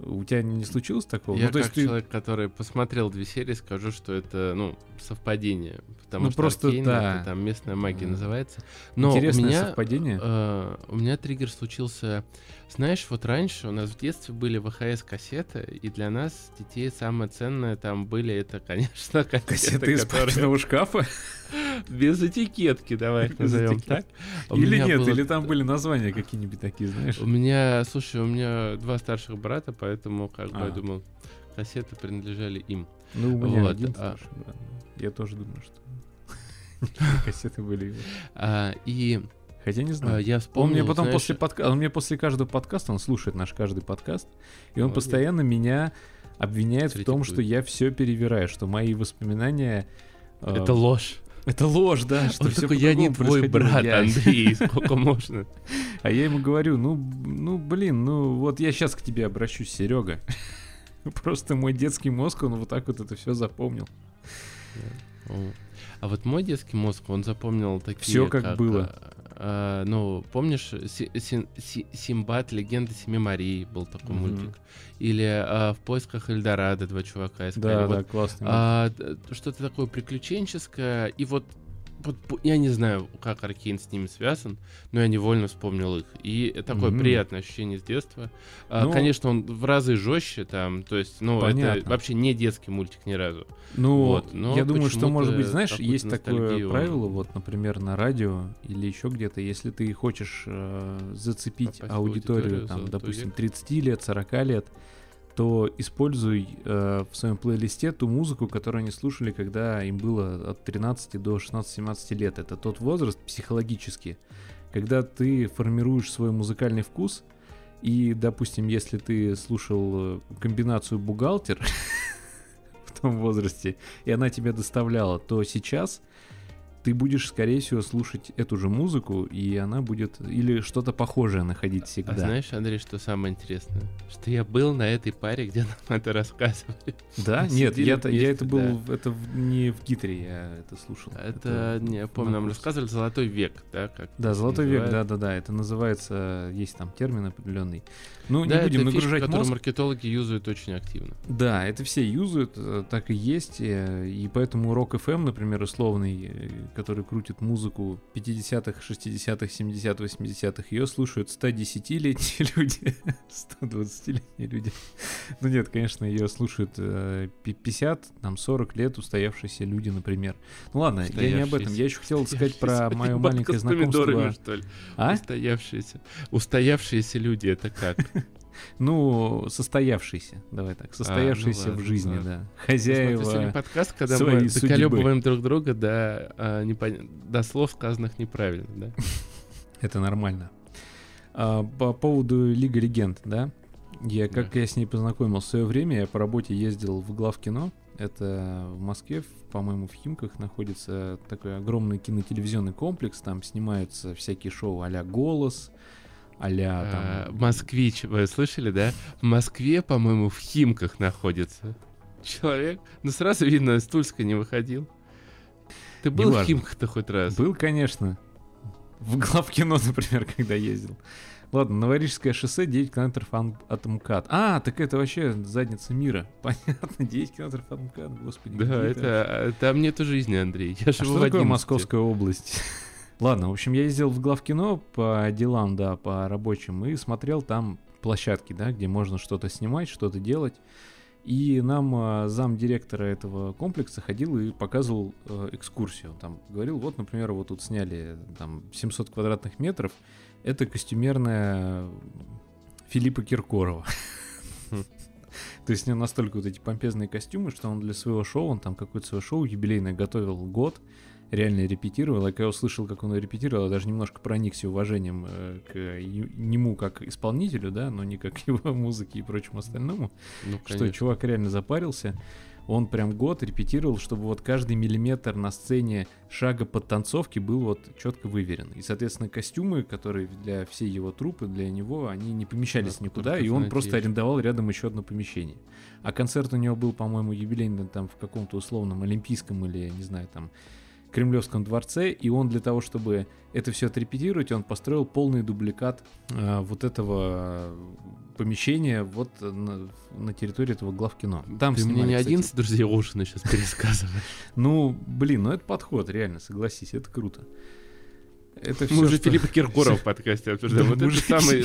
У тебя не случилось такого? Я ну, то как есть ты... человек, который посмотрел две серии, скажу, что это, ну, совпадение. Потому Ну, что просто Аркейн да. это там местная магия Мгм. называется. Но Интересное у меня, совпадение. э, у меня триггер случился... Знаешь, вот раньше у нас в детстве были ВХС-кассеты, и для нас, детей, самое ценное там были, это, конечно, кассеты, Кассеты из которые шкафа? без этикетки, давай их назовем так. Или нет, было или там были названия какие-нибудь такие, знаешь? У меня, слушай, у меня два старших брата, поэтому, как бы, А. я думал, кассеты принадлежали им. Ну, у меня Вот, один а- старший брат. Я тоже думаю, что кассеты были. его. А, и Хотя не а, знаю. я Он вспомнил, мне потом знаешь, после подка... он мне после каждого подкаста, он слушает наш каждый подкаст, и он Молодец. постоянно меня обвиняет в том, Критикует. что я все перевираю, что мои воспоминания... э, это ложь. это ложь, да, что Он всё такой, я не твой происходило». брат, Я- Андрей, сколько можно? А я ему говорю, ну, ну, блин, ну, вот я сейчас к тебе обращусь, Серега. Просто мой детский мозг, он вот так вот это все запомнил. А вот мой детский мозг, он запомнил такие... Всё как было. а, ну, помнишь, Си- Син- Си- Симбад, Легенда Семи Марий был такой Мгм. мультик. Или а, В поисках Эльдорадо два чувака искали. Да, Вот да, классно. А, что-то такое приключенческое. И вот, вот я не знаю, как Аркейн с ними связан, но я невольно вспомнил их. И такое Мгм. приятное ощущение с детства. А, Ну- конечно, он в разы жестче там, то есть, ну, это Понятно. вообще не детский мультик ни разу. Ну, Вот, но я думаю, что, может быть, знаешь, есть такое он- правило, вот, например, на радио или еще где-то, если ты хочешь э, зацепить Попасть аудиторию, аудиторию, там, допустим, век. 30 лет, 40 лет, то используй э, в своем плейлисте ту музыку, которую они слушали, когда им было от 13 до 16-17 лет. Это тот возраст психологически, когда ты формируешь свой музыкальный вкус, и, допустим, если ты слушал э, комбинацию бухгалтер в том возрасте, и она тебя доставляла, то сейчас ты будешь, скорее всего, слушать эту же музыку, и она будет или что-то похожее находить всегда. А знаешь, Андрей, что самое интересное? Что я был на этой паре, где нам это рассказывали. Да? Мы Нет, я вместе, это был, в- это не в Гитре, я это слушал. Это, не, я помню, нам рассказывали «Золотой век», да? Как Да, это золотой век, называют. да-да-да, это называется, есть там термин определенный. Ну, Да, не будем это фишка, нагружать которую мозг. маркетологи юзают очень активно. Да, это все юзают, э, так и есть, э, и поэтому Rock FM, например, условный, э, который крутит музыку 50-х, 60-х, 70-х, 80-х, ее слушают 110-летние люди, 120-летние люди. Ну нет, конечно, ее слушают э, пи- 50, там 40 лет устоявшиеся люди, например. Ну ладно, я не об этом, я еще хотел сказать про мое маленькое с знакомство. что ли? А? Устоявшиеся. Устоявшиеся люди, это как? Ну, состоявшийся, давай так, состоявшийся в А, ладно, жизни, ладно. да. Сегодня Хозяева. подкаст, когда мы доколебываем друг друга до, а, непон- до слов, сказанных неправильно, да? Это нормально. А, по поводу Лига Легенд, да? Я, как я с ней познакомился в свое время, я по работе ездил в главкино. Это в Москве, в- по-моему, в Химках находится такой огромный кинотелевизионный комплекс. Там снимаются всякие шоу а-ля «Голос», а-ля А, там... Москвич, вы слышали, да? В Москве, по-моему, в Химках находится человек. Ну, сразу видно, из Тульска не выходил. Ты был Неважно. в Химках-то хоть раз? Был, конечно. В главкино, например, когда ездил. Ладно, Новорижское шоссе, 9 километров от МКАД. А, так это вообще задница мира. Понятно, 9 километров от МКАД, господи. Да, это, а, там нету жизни, Андрей. Я А что такое 11. Московская область? Ладно, в общем, я ездил в главкино по делам, да, по рабочим, и смотрел там площадки, да, где можно что-то снимать, что-то делать. И нам а, зам директора этого комплекса ходил и показывал э, экскурсию. Там говорил, вот, например, вот тут сняли там 700 квадратных метров. Это костюмерная Филиппа Киркорова. То есть у него настолько вот эти помпезные костюмы, что он для своего шоу, он там какое-то свое шоу юбилейное готовил год, реально репетировал. И когда я услышал, как он репетировал, я даже немножко проникся уважением э, к нему как исполнителю, да, но не как его музыке и прочему остальному Ну, что чувак реально запарился. Он прям год репетировал, чтобы вот каждый миллиметр на сцене шага подтанцовки был вот четко выверен. И, соответственно, костюмы, которые для всей его трупы, для него, они не помещались Да, никуда, и он просто фанатеешь. арендовал рядом еще одно помещение. А концерт у него был, по-моему, юбилейный там в каком-то условном олимпийском или, не знаю, там, Кремлевском дворце, и он для того, чтобы это все отрепетировать, он построил полный дубликат а, вот этого помещение вот на, на территории этого главкино. Там Ты мне снимали, не кстати. 11 друзей Оушена сейчас пересказываешь. Ну, блин, ну это подход, реально, согласись, это круто. Это Мы всё, уже что- Филиппа Киркорова в подкасте обсуждаем. Да, Вот это самый,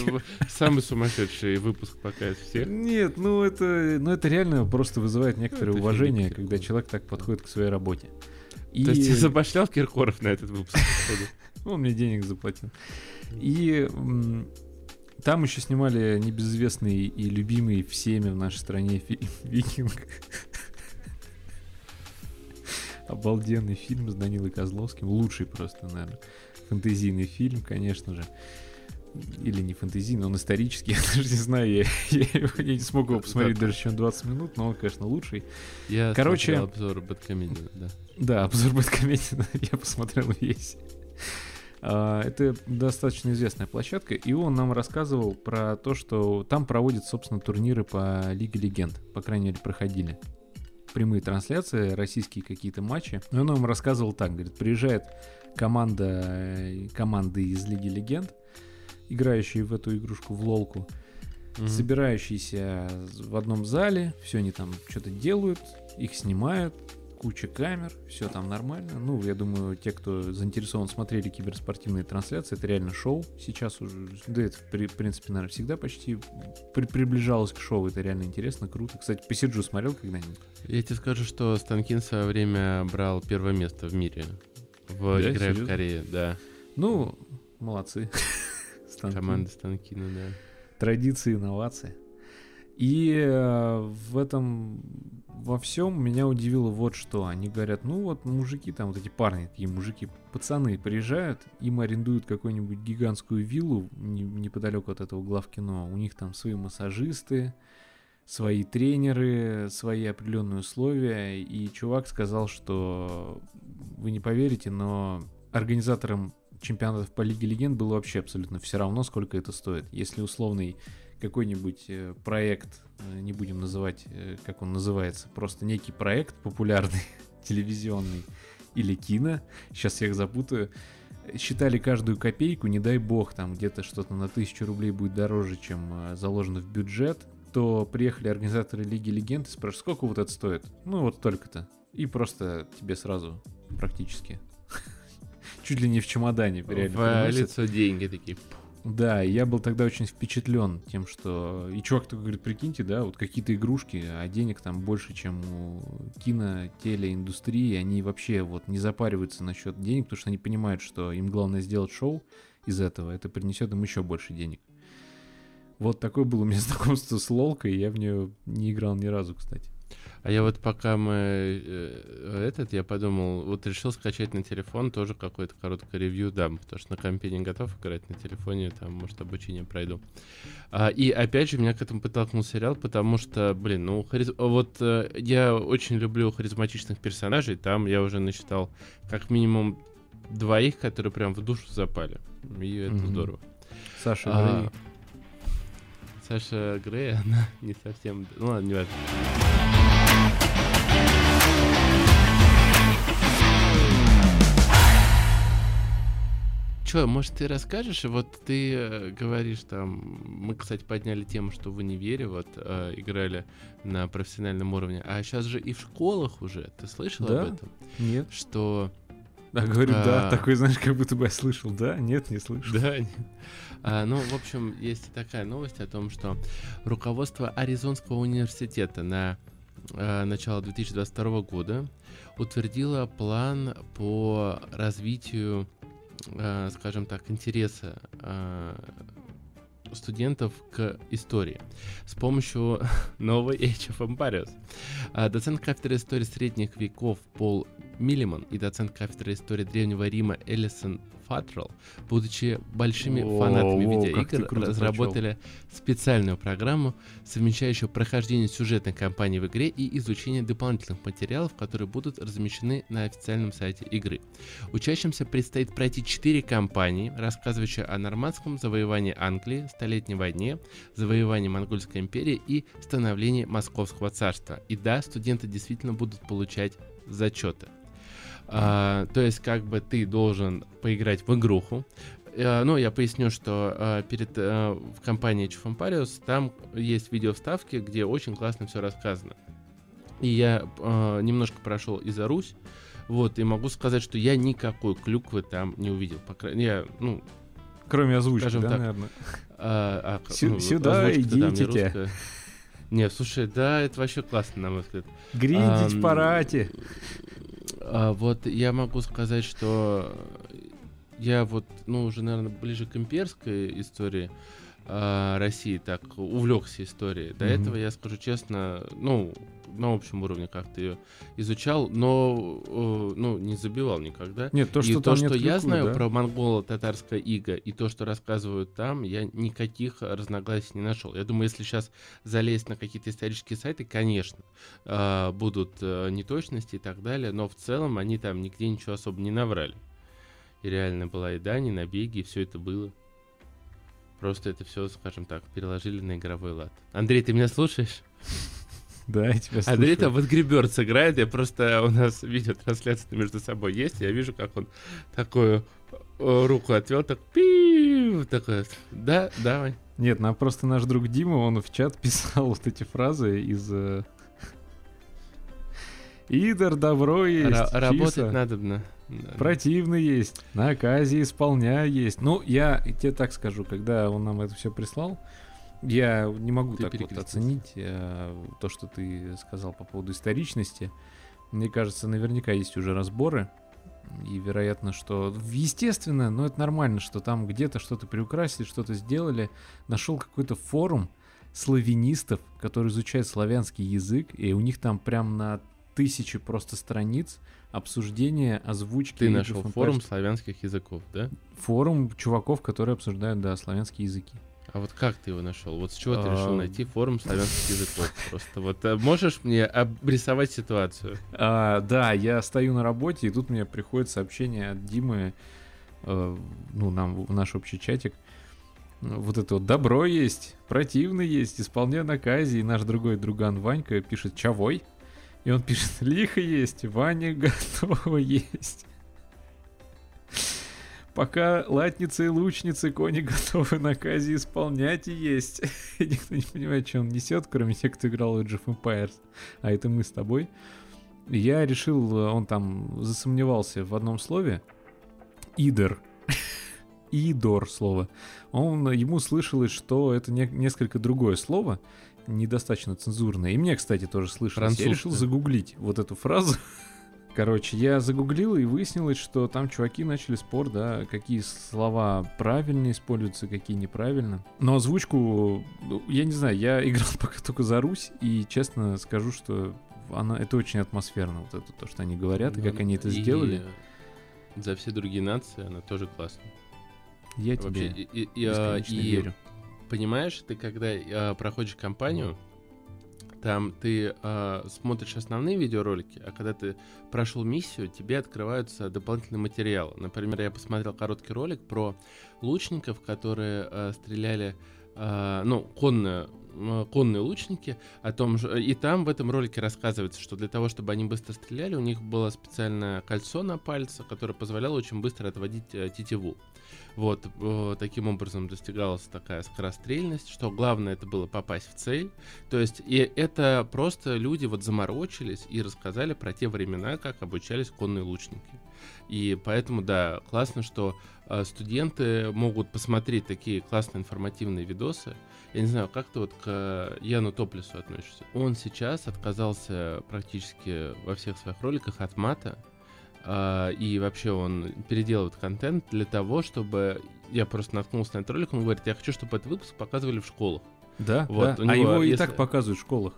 самый сумасшедший выпуск пока из всех. Нет, ну это, ну это реально просто вызывает некоторое Это уважение, когда человек так подходит к своей работе. И То есть ты забашлял Киркоров на этот выпуск, он мне денег заплатил. И там еще снимали небезызвестный и любимый всеми в нашей стране фильм «Викинг». Обалденный фильм с Данилой Козловским. Лучший просто, наверное, фэнтезийный фильм, конечно же. Или не фэнтезийный, он исторический, я даже не знаю, я, я его- я не смог его посмотреть Да. даже чем 20 минут, но он, конечно, лучший. Я Короче- обзор Бэткомедиана, да. Да, обзор Бэткомедиана я посмотрел весь. А, Это достаточно известная площадка, и он нам рассказывал про то, что там проводят, собственно, турниры по Лиге Легенд. По крайней мере, проходили. Прямые трансляции, российские какие-то матчи. И он нам рассказывал так, говорит, приезжает команда, э, команды из Лиги Легенд, играющие в эту игрушку, в лолку, Мгм. собирающиеся в одном зале, все они там что-то делают, их снимают, куча камер, все там нормально. Ну, я думаю, те, кто заинтересован, смотрели киберспортивные трансляции, это реально шоу. Сейчас уже, да это, при- в принципе, наверное, всегда почти при- приближалось к шоу. Это реально интересно, круто. Кстати, посиджу, смотрел когда-нибудь? Я тебе скажу, что Станкин в свое время брал первое место в мире. В Да, игре в? Корее, да. Ну, молодцы. Станки. Команда Станкина, да. традиции, инновации. И э, в этом во всем меня удивило вот что. Они говорят, ну вот мужики, там вот эти парни, такие мужики, пацаны приезжают, им арендуют какую-нибудь гигантскую виллу не- неподалеку от этого главкино. У них там свои массажисты, свои тренеры, свои определенные условия. И чувак сказал, что вы не поверите, но организаторам чемпионатов по Лиге Легенд было вообще абсолютно все равно, сколько это стоит. Если условный какой-нибудь э, проект, э, не будем называть, э, как он называется, просто некий проект популярный, телевизионный или кино, сейчас я их запутаю, считали каждую копейку, не дай бог, там где-то что-то на тысячу рублей будет дороже, чем заложено в бюджет, то приехали организаторы Лиги Легенд и спрашивают, сколько вот это стоит? Ну вот только-то. И просто тебе сразу практически чуть ли не в чемодане реально В лицо деньги такие. Да, и я был тогда очень впечатлен тем, что... И чувак такой говорит, прикиньте, да, вот какие-то игрушки, а денег там больше, чем у кино, телеиндустрии, они вообще вот не запариваются насчет денег, потому что они понимают, что им главное сделать шоу из этого, это принесет им еще больше денег. Вот такое было у меня знакомство с Лолкой, я в нее не играл ни разу, кстати. А я вот пока мы э, этот, я подумал, вот решил скачать на телефон тоже какое-то короткое ревью дам, потому что на компе не готов играть на телефоне, там, может, обучение пройду. А, и опять же, меня к этому подтолкнул сериал, потому что, блин, ну, хариз- вот э, я очень люблю харизматичных персонажей, там я уже насчитал как минимум двоих, которые прям в душу запали. И это Мгм. здорово. Саша А, Грей. Саша Грей, она не совсем... Ну ладно, не важно. Че, может, ты расскажешь? Вот ты э, говоришь там... Мы, кстати, подняли тему, что в универе вот э, играли на профессиональном уровне. А сейчас же и в школах уже. Ты слышал Да. об этом? Нет. Что А, говорю, да, А. такой, знаешь, как будто бы я слышал. Да, нет, не слышал. Да. нет. А, ну, в общем, есть такая новость о том, что руководство Аризонского университета на э, начало 2022 года утвердило план по развитию, скажем так, интереса э, студентов к истории с помощью новой Age of Empires. А, Доцент кафедры истории средних веков Пол Миллиман и доцент кафедры истории Древнего Рима Элисон Фатрелл, будучи большими О, фанатами видеоигр, разработали специальную программу, совмещающую прохождение сюжетной кампании в игре и изучение дополнительных материалов, которые будут размещены на официальном сайте игры. Учащимся предстоит пройти четыре кампании, рассказывающие о нормандском завоевании Англии, Столетней войне, завоевании Монгольской империи и становлении Московского царства. И да, студенты действительно будут получать зачеты. А, то есть, как бы ты должен поиграть в игруху, Э, ну, я поясню, что э, перед э, в компании Empires там есть видео-вставки, где очень классно все рассказано. И я немножко прошел и за Русь, вот, и могу сказать, что я никакой клюквы там не увидел. По крайней я, ну, Кроме озвучки, да, так, наверное? а, а, Сю- ну, сюда да, идите. русская. Не, слушай, да, это вообще классно, на мой взгляд. Гриндить Ам, парати. А, вот я могу сказать, что я вот, ну, уже, наверное, ближе к имперской истории а, России так увлекся историей. До Мгм. этого, я скажу честно, ну, на общем уровне как-то ее изучал, но, э, ну, не забивал никогда. Нет, то, и что то, там что нет я клюквы, знаю да. про монголо-татарское иго, и то, что рассказывают там, я никаких разногласий не нашел. Я думаю, если сейчас залезть на какие-то исторические сайты, конечно, а, будут э, неточности и так далее, но в целом они там нигде ничего особо не наврали. И реально была и дань, и набеги, и все это было. Просто это все, скажем так, переложили на игровой лад. Андрей, ты меня слушаешь? Да, я тебя Андрей слушаю. там вот играет, я просто у нас видеотрансляция между собой есть, я вижу, как он такую э, руку отвел, так пиу, такой, да, давай. Нет, нам просто наш друг Дима, он в чат писал вот эти фразы из... э, Идор, добро есть, Ра- работать надо. Да. противный есть, на оказе исполняй есть. Ну, я тебе так скажу, когда он нам это все прислал, я не могу Ты так вот оценить э, то, что ты сказал по поводу историчности. Мне кажется, наверняка есть уже разборы. И вероятно, что естественно, но это нормально, что там где-то что-то приукрасили, что-то сделали. Нашел какой-то форум славянистов, которые изучают славянский язык, и у них там прям на тысячи просто страниц обсуждения озвучки. Ты нашел форум славянских языков, да? Форум чуваков, которые обсуждают, да, славянские языки. А вот как ты его нашел? Вот с чего ты решил найти форум славянских языков? Просто вот э, можешь мне обрисовать ситуацию? А, да, я стою на работе, и тут мне приходит сообщение от Димы, э, ну, нам в наш общий чатик. Вот это вот добро есть, противный есть, исполняй наказе. И наш другой друган Ванька пишет «Чавой?» И он пишет «Лихо есть, Ваня готово есть». Пока латницы и лучницы кони готовы наказе исполнять и есть. И никто не понимает, что он несет, кроме тех, кто играл в Age of Empires. А это мы с тобой. Я решил, э, он там засомневался в одном слове. Идор. Идор слово. Он, ему слышалось, что это не- несколько другое слово, недостаточно цензурное. И мне, кстати, тоже слышалось. Я решил загуглить вот эту фразу. Короче, я загуглил и выяснилось, что там чуваки начали спор, да, какие слова правильно используются, какие неправильно. Но озвучку, ну, я не знаю, я играл пока только за Русь, и честно скажу, что она, это очень атмосферно, вот это то, что они говорят, и как они это Ну, И сделали. За все другие нации она тоже классная. Я Вообще, тебе и, и- а, и верю. понимаешь, ты когда а, проходишь кампанию, там ты а, смотришь основные видеоролики, а когда ты прошел миссию, тебе открываются дополнительные материалы. Например, я посмотрел короткий ролик про лучников, которые а, стреляли, а, ну, конные, м, конные лучники, о том же, и там в этом ролике рассказывается, что для того, чтобы они быстро стреляли, у них было специальное кольцо на пальце, которое позволяло очень быстро отводить э, тетиву. Вот, э, таким образом достигалась такая скорострельность, что главное это было попасть в цель. То есть, и это просто люди вот заморочились и рассказали про те времена, как обучались конные лучники. И поэтому, да, классно, что э, студенты могут посмотреть такие классные информативные видосы. Я не знаю, как ты вот к Яну Топлесу относишься? Он сейчас отказался практически во всех своих роликах от мата, и вообще он переделывает контент для того, чтобы... Я просто наткнулся на этот ролик, он говорит, я хочу, чтобы этот выпуск показывали в школах. Да, вот, да. А него, его и если- так показывают в школах.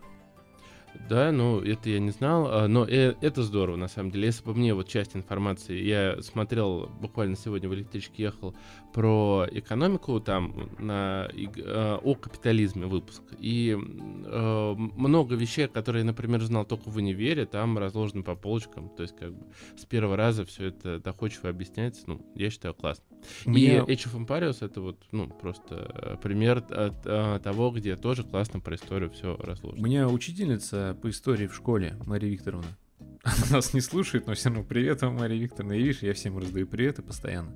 Да, ну это я не знал, а, но э- это здорово на самом деле. Если бы мне вот часть информации, я смотрел буквально сегодня в электричке ехал про экономику там на э, о капитализме выпуск и э, много вещей, которые, например, знал только в универе, там разложены по полочкам, то есть как бы с первого раза все это доходчиво объясняется, ну я считаю классно. Мне- И Age of Empires это вот ну просто э, пример от, э, того, где тоже классно про историю все У разложено. меня учительница по истории в школе, Мария Викторовна. Она нас не слушает, но все равно привет вам, Мария Викторовна. И видишь, я всем раздаю приветы постоянно.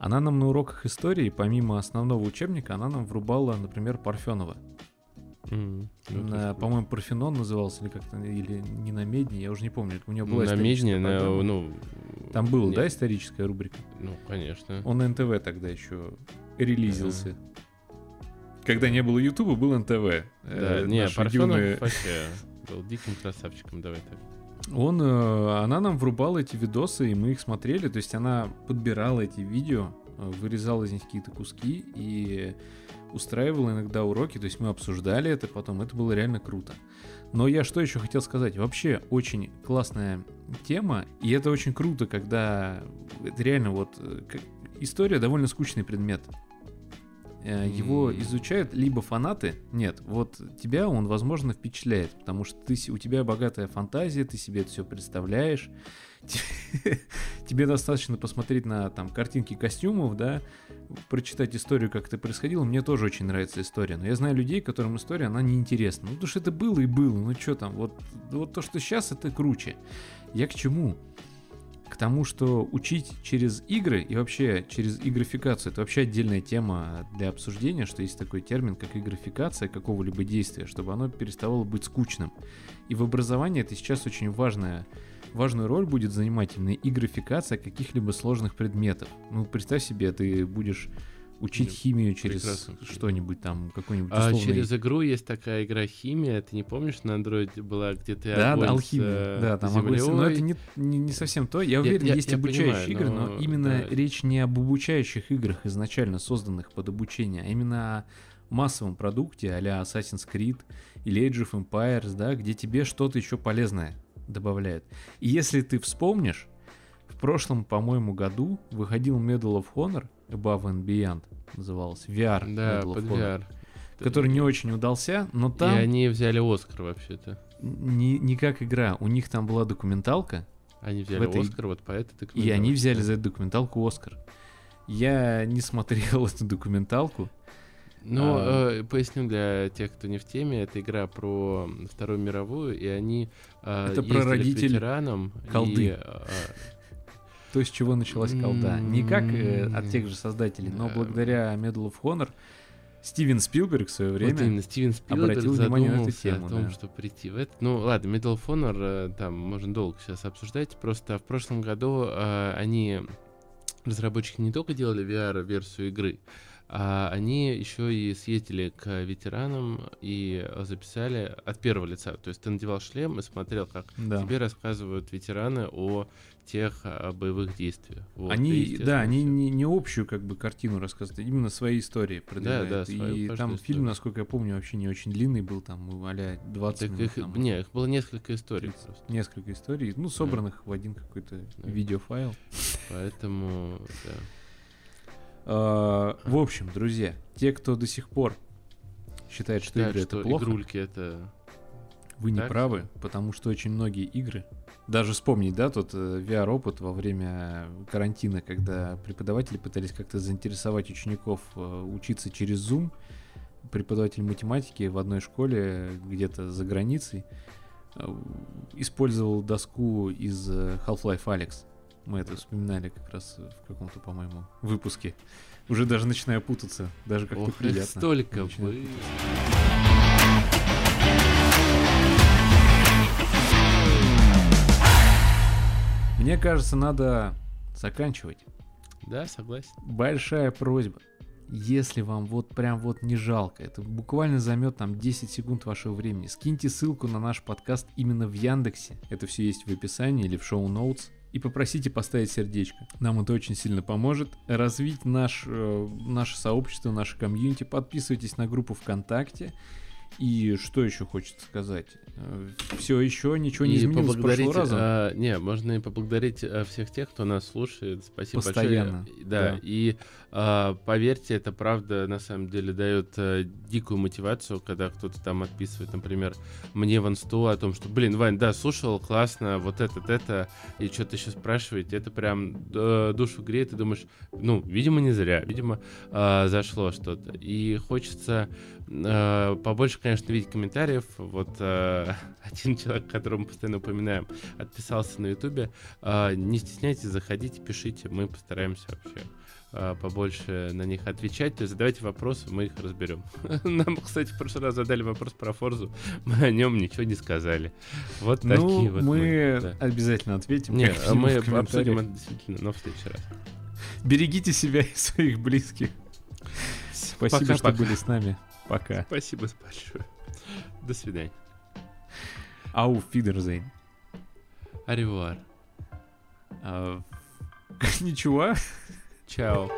Она нам на уроках истории, помимо основного учебника, она нам врубала, например, Парфенова. Ну, На, по-моему, Парфенон назывался, или как-то, или не на Медне, я уже не помню. У него Ну, была на историческая Медне, на, ну... Там была, нет, да, историческая рубрика? Ну, конечно. Он на НТВ тогда еще релизился. Когда не было Ютуба, был НТВ. Да, Э, не, Парфенов юные- вообще был диким красавчиком, давай так. Он, э, она нам врубала эти видосы, и мы их смотрели. То есть она подбирала эти видео, э, вырезала из них какие-то куски и устраивала иногда уроки. То есть мы обсуждали это потом. Это было реально круто. Но я что еще хотел сказать? Вообще очень классная тема, и это очень круто, когда это реально вот э, история довольно скучный предмет. Э, Его изучают либо фанаты, нет, вот тебя он, возможно, впечатляет, потому что ты, у тебя богатая фантазия, ты себе это все представляешь, тебе достаточно посмотреть на там картинки костюмов, да, прочитать историю, как это происходило. Мне тоже очень нравится история, но я знаю людей, которым история, она неинтересна. Ну, потому что это было и было, ну что там, вот, вот то, что сейчас, это круче. Я к чему? К тому, что учить через игры и вообще через игрофикацию, это вообще отдельная тема для обсуждения, что есть такой термин, как игрофикация какого-либо действия, чтобы оно переставало быть скучным. И в образовании это сейчас очень важная важную роль будет занимать именно игрофикация каких-либо сложных предметов. Ну, представь себе, ты будешь учить химию через что-нибудь там, какой-нибудь А условный... через игру есть такая игра «Химия», ты не помнишь, на андроиде была, где ты Да, огонь да, с, алхимия. э, Да, там огонь с- Но землей. это не, не, не совсем то. Я уверен, я- есть я обучающие понимаю, игры, но, но именно да. речь не об обучающих играх, изначально созданных под обучение, а именно о массовом продукте а-ля Assassin's Creed или Age of Empires, да, где тебе что-то еще полезное добавляют. И если ты вспомнишь, в прошлом, по-моему, году выходил Medal of Honor Above and Beyond, назывался, VR Да, под VR. который не очень удался, но там И они взяли Оскар вообще-то. не, не как игра, у них там была документалка, Они взяли этой- Оскар вот по этой И они документалке. взяли за эту документалку Оскар. Я не смотрел эту документалку. Ну, А. э, поясню для тех, кто не в теме, это игра про Вторую мировую, и они э, Это про родителей ветеранам. колды. И, э, То, с чего началась колда. Не как э, от тех же создателей, но Да. благодаря Medal of Honor Стивен Спилберг в свое время... Вот именно Стивен Спилберг обратил внимание на эту тему, о том, да. что прийти в это. Ну ладно, Medal of Honor, э, там можно долго сейчас обсуждать. Просто в прошлом году э, они, разработчики, не только делали VR-версию игры, а они еще и съездили к ветеранам и записали от первого лица. То есть ты надевал шлем и смотрел, как Да. тебе рассказывают ветераны о тех а, боевых действиях. Вот, Они, да, они не, не общую как бы картину рассказывают, а именно свои истории продвигают. да, свою И там историю. фильм, насколько я помню, вообще не очень длинный был, там а 20 Так минут. их, там, не, их было несколько историй 30. просто. Несколько историй, ну, собранных в один какой-то Да. видеофайл. Поэтому, да. А, В общем, друзья, те, кто до сих пор считает, что игры это плохо, игрульки это... вы не так правы, потому что очень многие игры, даже вспомнить, да, тот э, VR-опыт во время карантина, когда преподаватели пытались как-то заинтересовать учеников э, учиться через Zoom, преподаватель математики в одной школе где-то за границей э, использовал доску из Half-Life Alex. Мы это вспоминали как раз в каком-то, по-моему, выпуске. Уже даже начинаю путаться, даже как-то Ох, приятно. столько было. Мне кажется, надо заканчивать. Да, согласен. Большая просьба. Если вам вот прям вот не жалко, это буквально займет там 10 секунд вашего времени, скиньте ссылку на наш подкаст именно в Яндексе. Это все есть в описании или в шоу-ноутс. И попросите поставить сердечко. Нам это очень сильно поможет развить наш, э, наше сообщество, наше комьюнити. Подписывайтесь на группу ВКонтакте. И что еще хочется сказать? Все еще ничего не И изменилось с поблагодарить, прошлого раза. а, не, можно и поблагодарить а, всех тех, кто нас слушает. Спасибо Постоянно, большое. Да, да. и а, поверьте, это правда на самом деле дает а, дикую мотивацию, когда кто-то там отписывает, например, мне в инсту о том, что, блин, Вань, да, слушал, классно, вот этот, это, и что-то еще спрашиваете, это прям э, душу греет, и думаешь, ну, видимо, не зря, видимо, а, зашло что-то. И хочется э, побольше, конечно, видеть комментариев. Вот э, один человек, которого мы постоянно упоминаем, отписался на Ютубе. Э, не стесняйтесь, заходите, пишите, мы постараемся вообще а, побольше на них отвечать, то есть задавайте вопросы, мы их разберем. Нам, кстати, в прошлый раз задали вопрос про Форзу, мы о нем ничего не сказали. Вот Ну, такие вот мы да. обязательно ответим. Не, как минимум мы обсудим это действительно, но в следующий раз. Берегите себя и своих близких. Спасибо, что Пока-пока. были с нами. Пока. Спасибо большое. До свидания. Ау, Фидерзейн. Аревуар. А, Ничего. Чао.